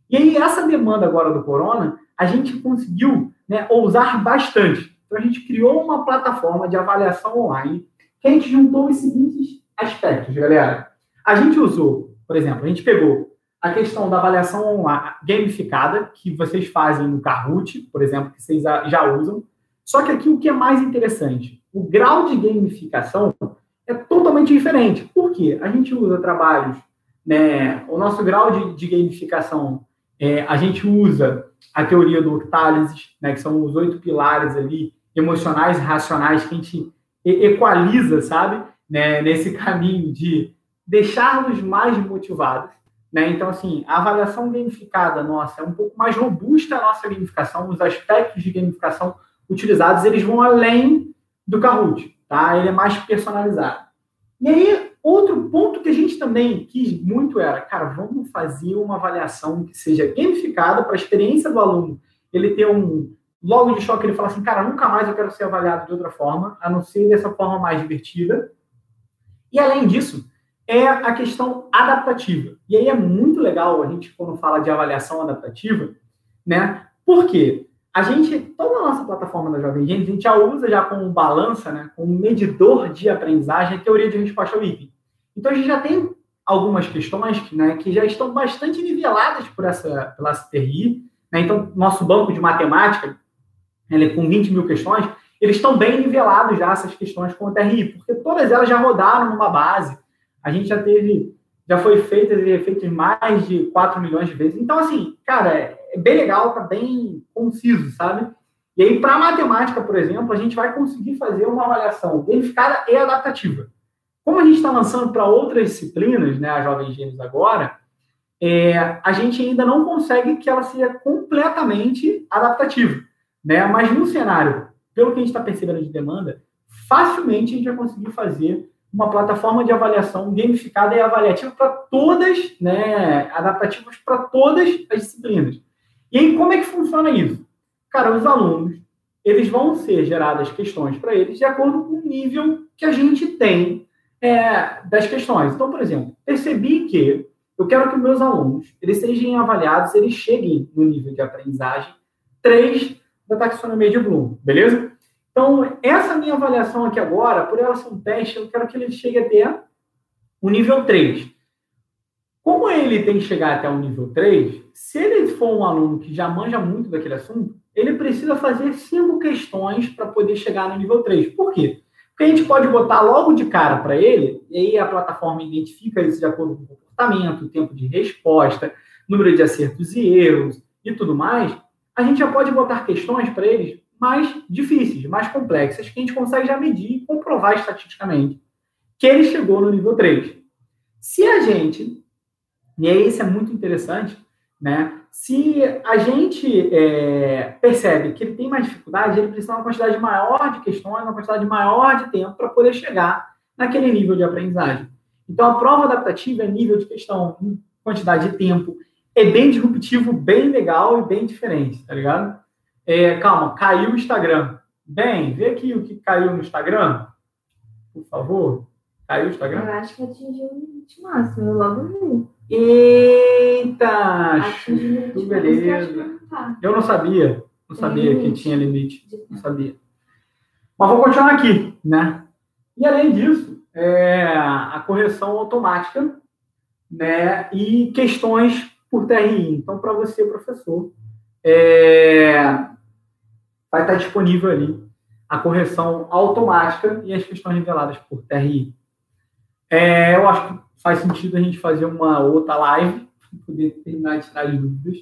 E aí, essa demanda agora do Corona, a gente conseguiu né, ousar bastante. Então, a gente criou uma plataforma de avaliação online que a gente juntou os seguintes aspectos, galera. A gente usou por exemplo, a gente pegou a questão da avaliação gamificada, que vocês fazem no Kahoot, por exemplo, que vocês já usam. Só que aqui o que é mais interessante, o grau de gamificação é totalmente diferente. Por quê? A gente usa trabalhos, né? O nosso grau de, de gamificação, é, a gente usa a teoria do octálises, né? Que são os oito pilares ali emocionais racionais que a gente equaliza, sabe? Né, nesse caminho de deixar-nos mais motivados. Né? Então, assim, a avaliação gamificada nossa é um pouco mais robusta a nossa gamificação, os aspectos de gamificação utilizados, eles vão além do Kahoot, tá? Ele é mais personalizado. E aí, outro ponto que a gente também quis muito era, cara, vamos fazer uma avaliação que seja gamificada para a experiência do aluno. Ele ter um, logo de choque, ele fala assim, cara, nunca mais eu quero ser avaliado de outra forma, a não ser dessa forma mais divertida. E além disso, é a questão adaptativa. E aí é muito legal a gente, quando fala de avaliação adaptativa, né? Porque a gente, toda a nossa plataforma da Jovem Gente, a gente já usa já como balança, né? Como medidor de aprendizagem a teoria de resposta item. Então a gente já tem algumas questões né, que já estão bastante niveladas por essa, pela CTRI. Né? Então, nosso banco de matemática, ele, com 20 mil questões, eles estão bem nivelados já, essas questões com a TRI, porque todas elas já rodaram numa base a gente já teve, já foi feito e feito mais de 4 milhões de vezes. Então, assim, cara, é bem legal, tá bem conciso, sabe? E aí, para matemática, por exemplo, a gente vai conseguir fazer uma avaliação verificada e adaptativa. Como a gente está lançando para outras disciplinas, né, a Jovem Gênios agora, é, a gente ainda não consegue que ela seja completamente adaptativa. Né? Mas no cenário, pelo que a gente está percebendo de demanda, facilmente a gente vai conseguir fazer uma plataforma de avaliação gamificada e avaliativa para todas, né, adaptativas para todas as disciplinas. E aí, como é que funciona isso? Cara, os alunos, eles vão ser geradas questões para eles de acordo com o nível que a gente tem é, das questões. Então, por exemplo, percebi que eu quero que meus alunos, eles sejam avaliados, eles cheguem no nível de aprendizagem 3 da taxonomia de Bloom, beleza? Então, essa minha avaliação aqui agora, por ela ser um teste, eu quero que ele chegue até o nível 3. Como ele tem que chegar até o nível 3, se ele for um aluno que já manja muito daquele assunto, ele precisa fazer cinco questões para poder chegar no nível 3. Por quê? Porque a gente pode botar logo de cara para ele, e aí a plataforma identifica isso de acordo com o comportamento, o tempo de resposta, número de acertos e erros e tudo mais. A gente já pode botar questões para eles mais difíceis, mais complexas, que a gente consegue já medir e comprovar estatisticamente que ele chegou no nível 3. Se a gente, e aí isso é muito interessante, né? Se a gente é, percebe que ele tem mais dificuldade, ele precisa de uma quantidade maior de questões, uma quantidade maior de tempo para poder chegar naquele nível de aprendizagem. Então, a prova adaptativa é nível de questão, quantidade de tempo, é bem disruptivo, bem legal e bem diferente, tá ligado? É, calma, caiu o Instagram. Bem, vê aqui o que caiu no Instagram. Por favor. Caiu o Instagram? Eu acho que atingiu o máximo, eu logo vi. Eita! Que beleza. Eu não sabia. Não sabia que tinha limite. Não sabia. Mas vou continuar aqui, né? E além disso, é, a correção automática né, e questões por TRI. Então, para você, professor, é, vai estar disponível ali a correção automática e as questões reveladas por TRI. É, eu acho que faz sentido a gente fazer uma outra live para poder terminar de tirar as dúvidas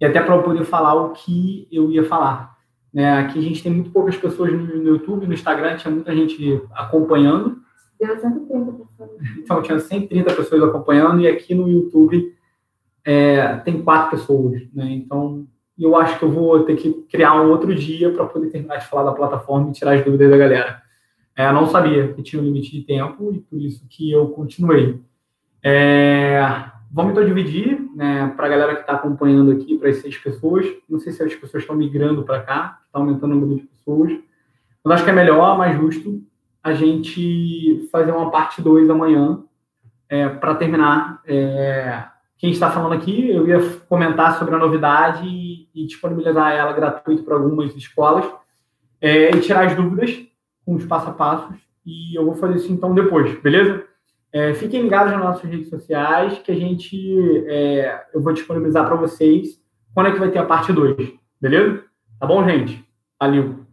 e até para eu poder falar o que eu ia falar. Né, aqui a gente tem muito poucas pessoas no, no YouTube, no Instagram tinha muita gente acompanhando. Deu 130 pessoas. Então, tinha 130 pessoas acompanhando e aqui no YouTube é, tem quatro pessoas. Né? Então, eu acho que eu vou ter que criar um outro dia para poder terminar de falar da plataforma e tirar as dúvidas da galera. É, não sabia que tinha um limite de tempo e por isso que eu continuei. É, vamos então dividir né, para a galera que está acompanhando aqui, para as seis pessoas. Não sei se as pessoas estão migrando para cá, está aumentando o número de pessoas. Mas acho que é melhor, mais justo, a gente fazer uma parte 2 amanhã é, para terminar. É, quem está falando aqui, eu ia comentar sobre a novidade e, e disponibilizar ela gratuito para algumas escolas é, e tirar as dúvidas com os passo a passos. E eu vou fazer isso então depois, beleza? É, fiquem ligados nas nossas redes sociais, que a gente é, eu vou disponibilizar para vocês quando é que vai ter a parte 2, beleza? Tá bom, gente? Valeu!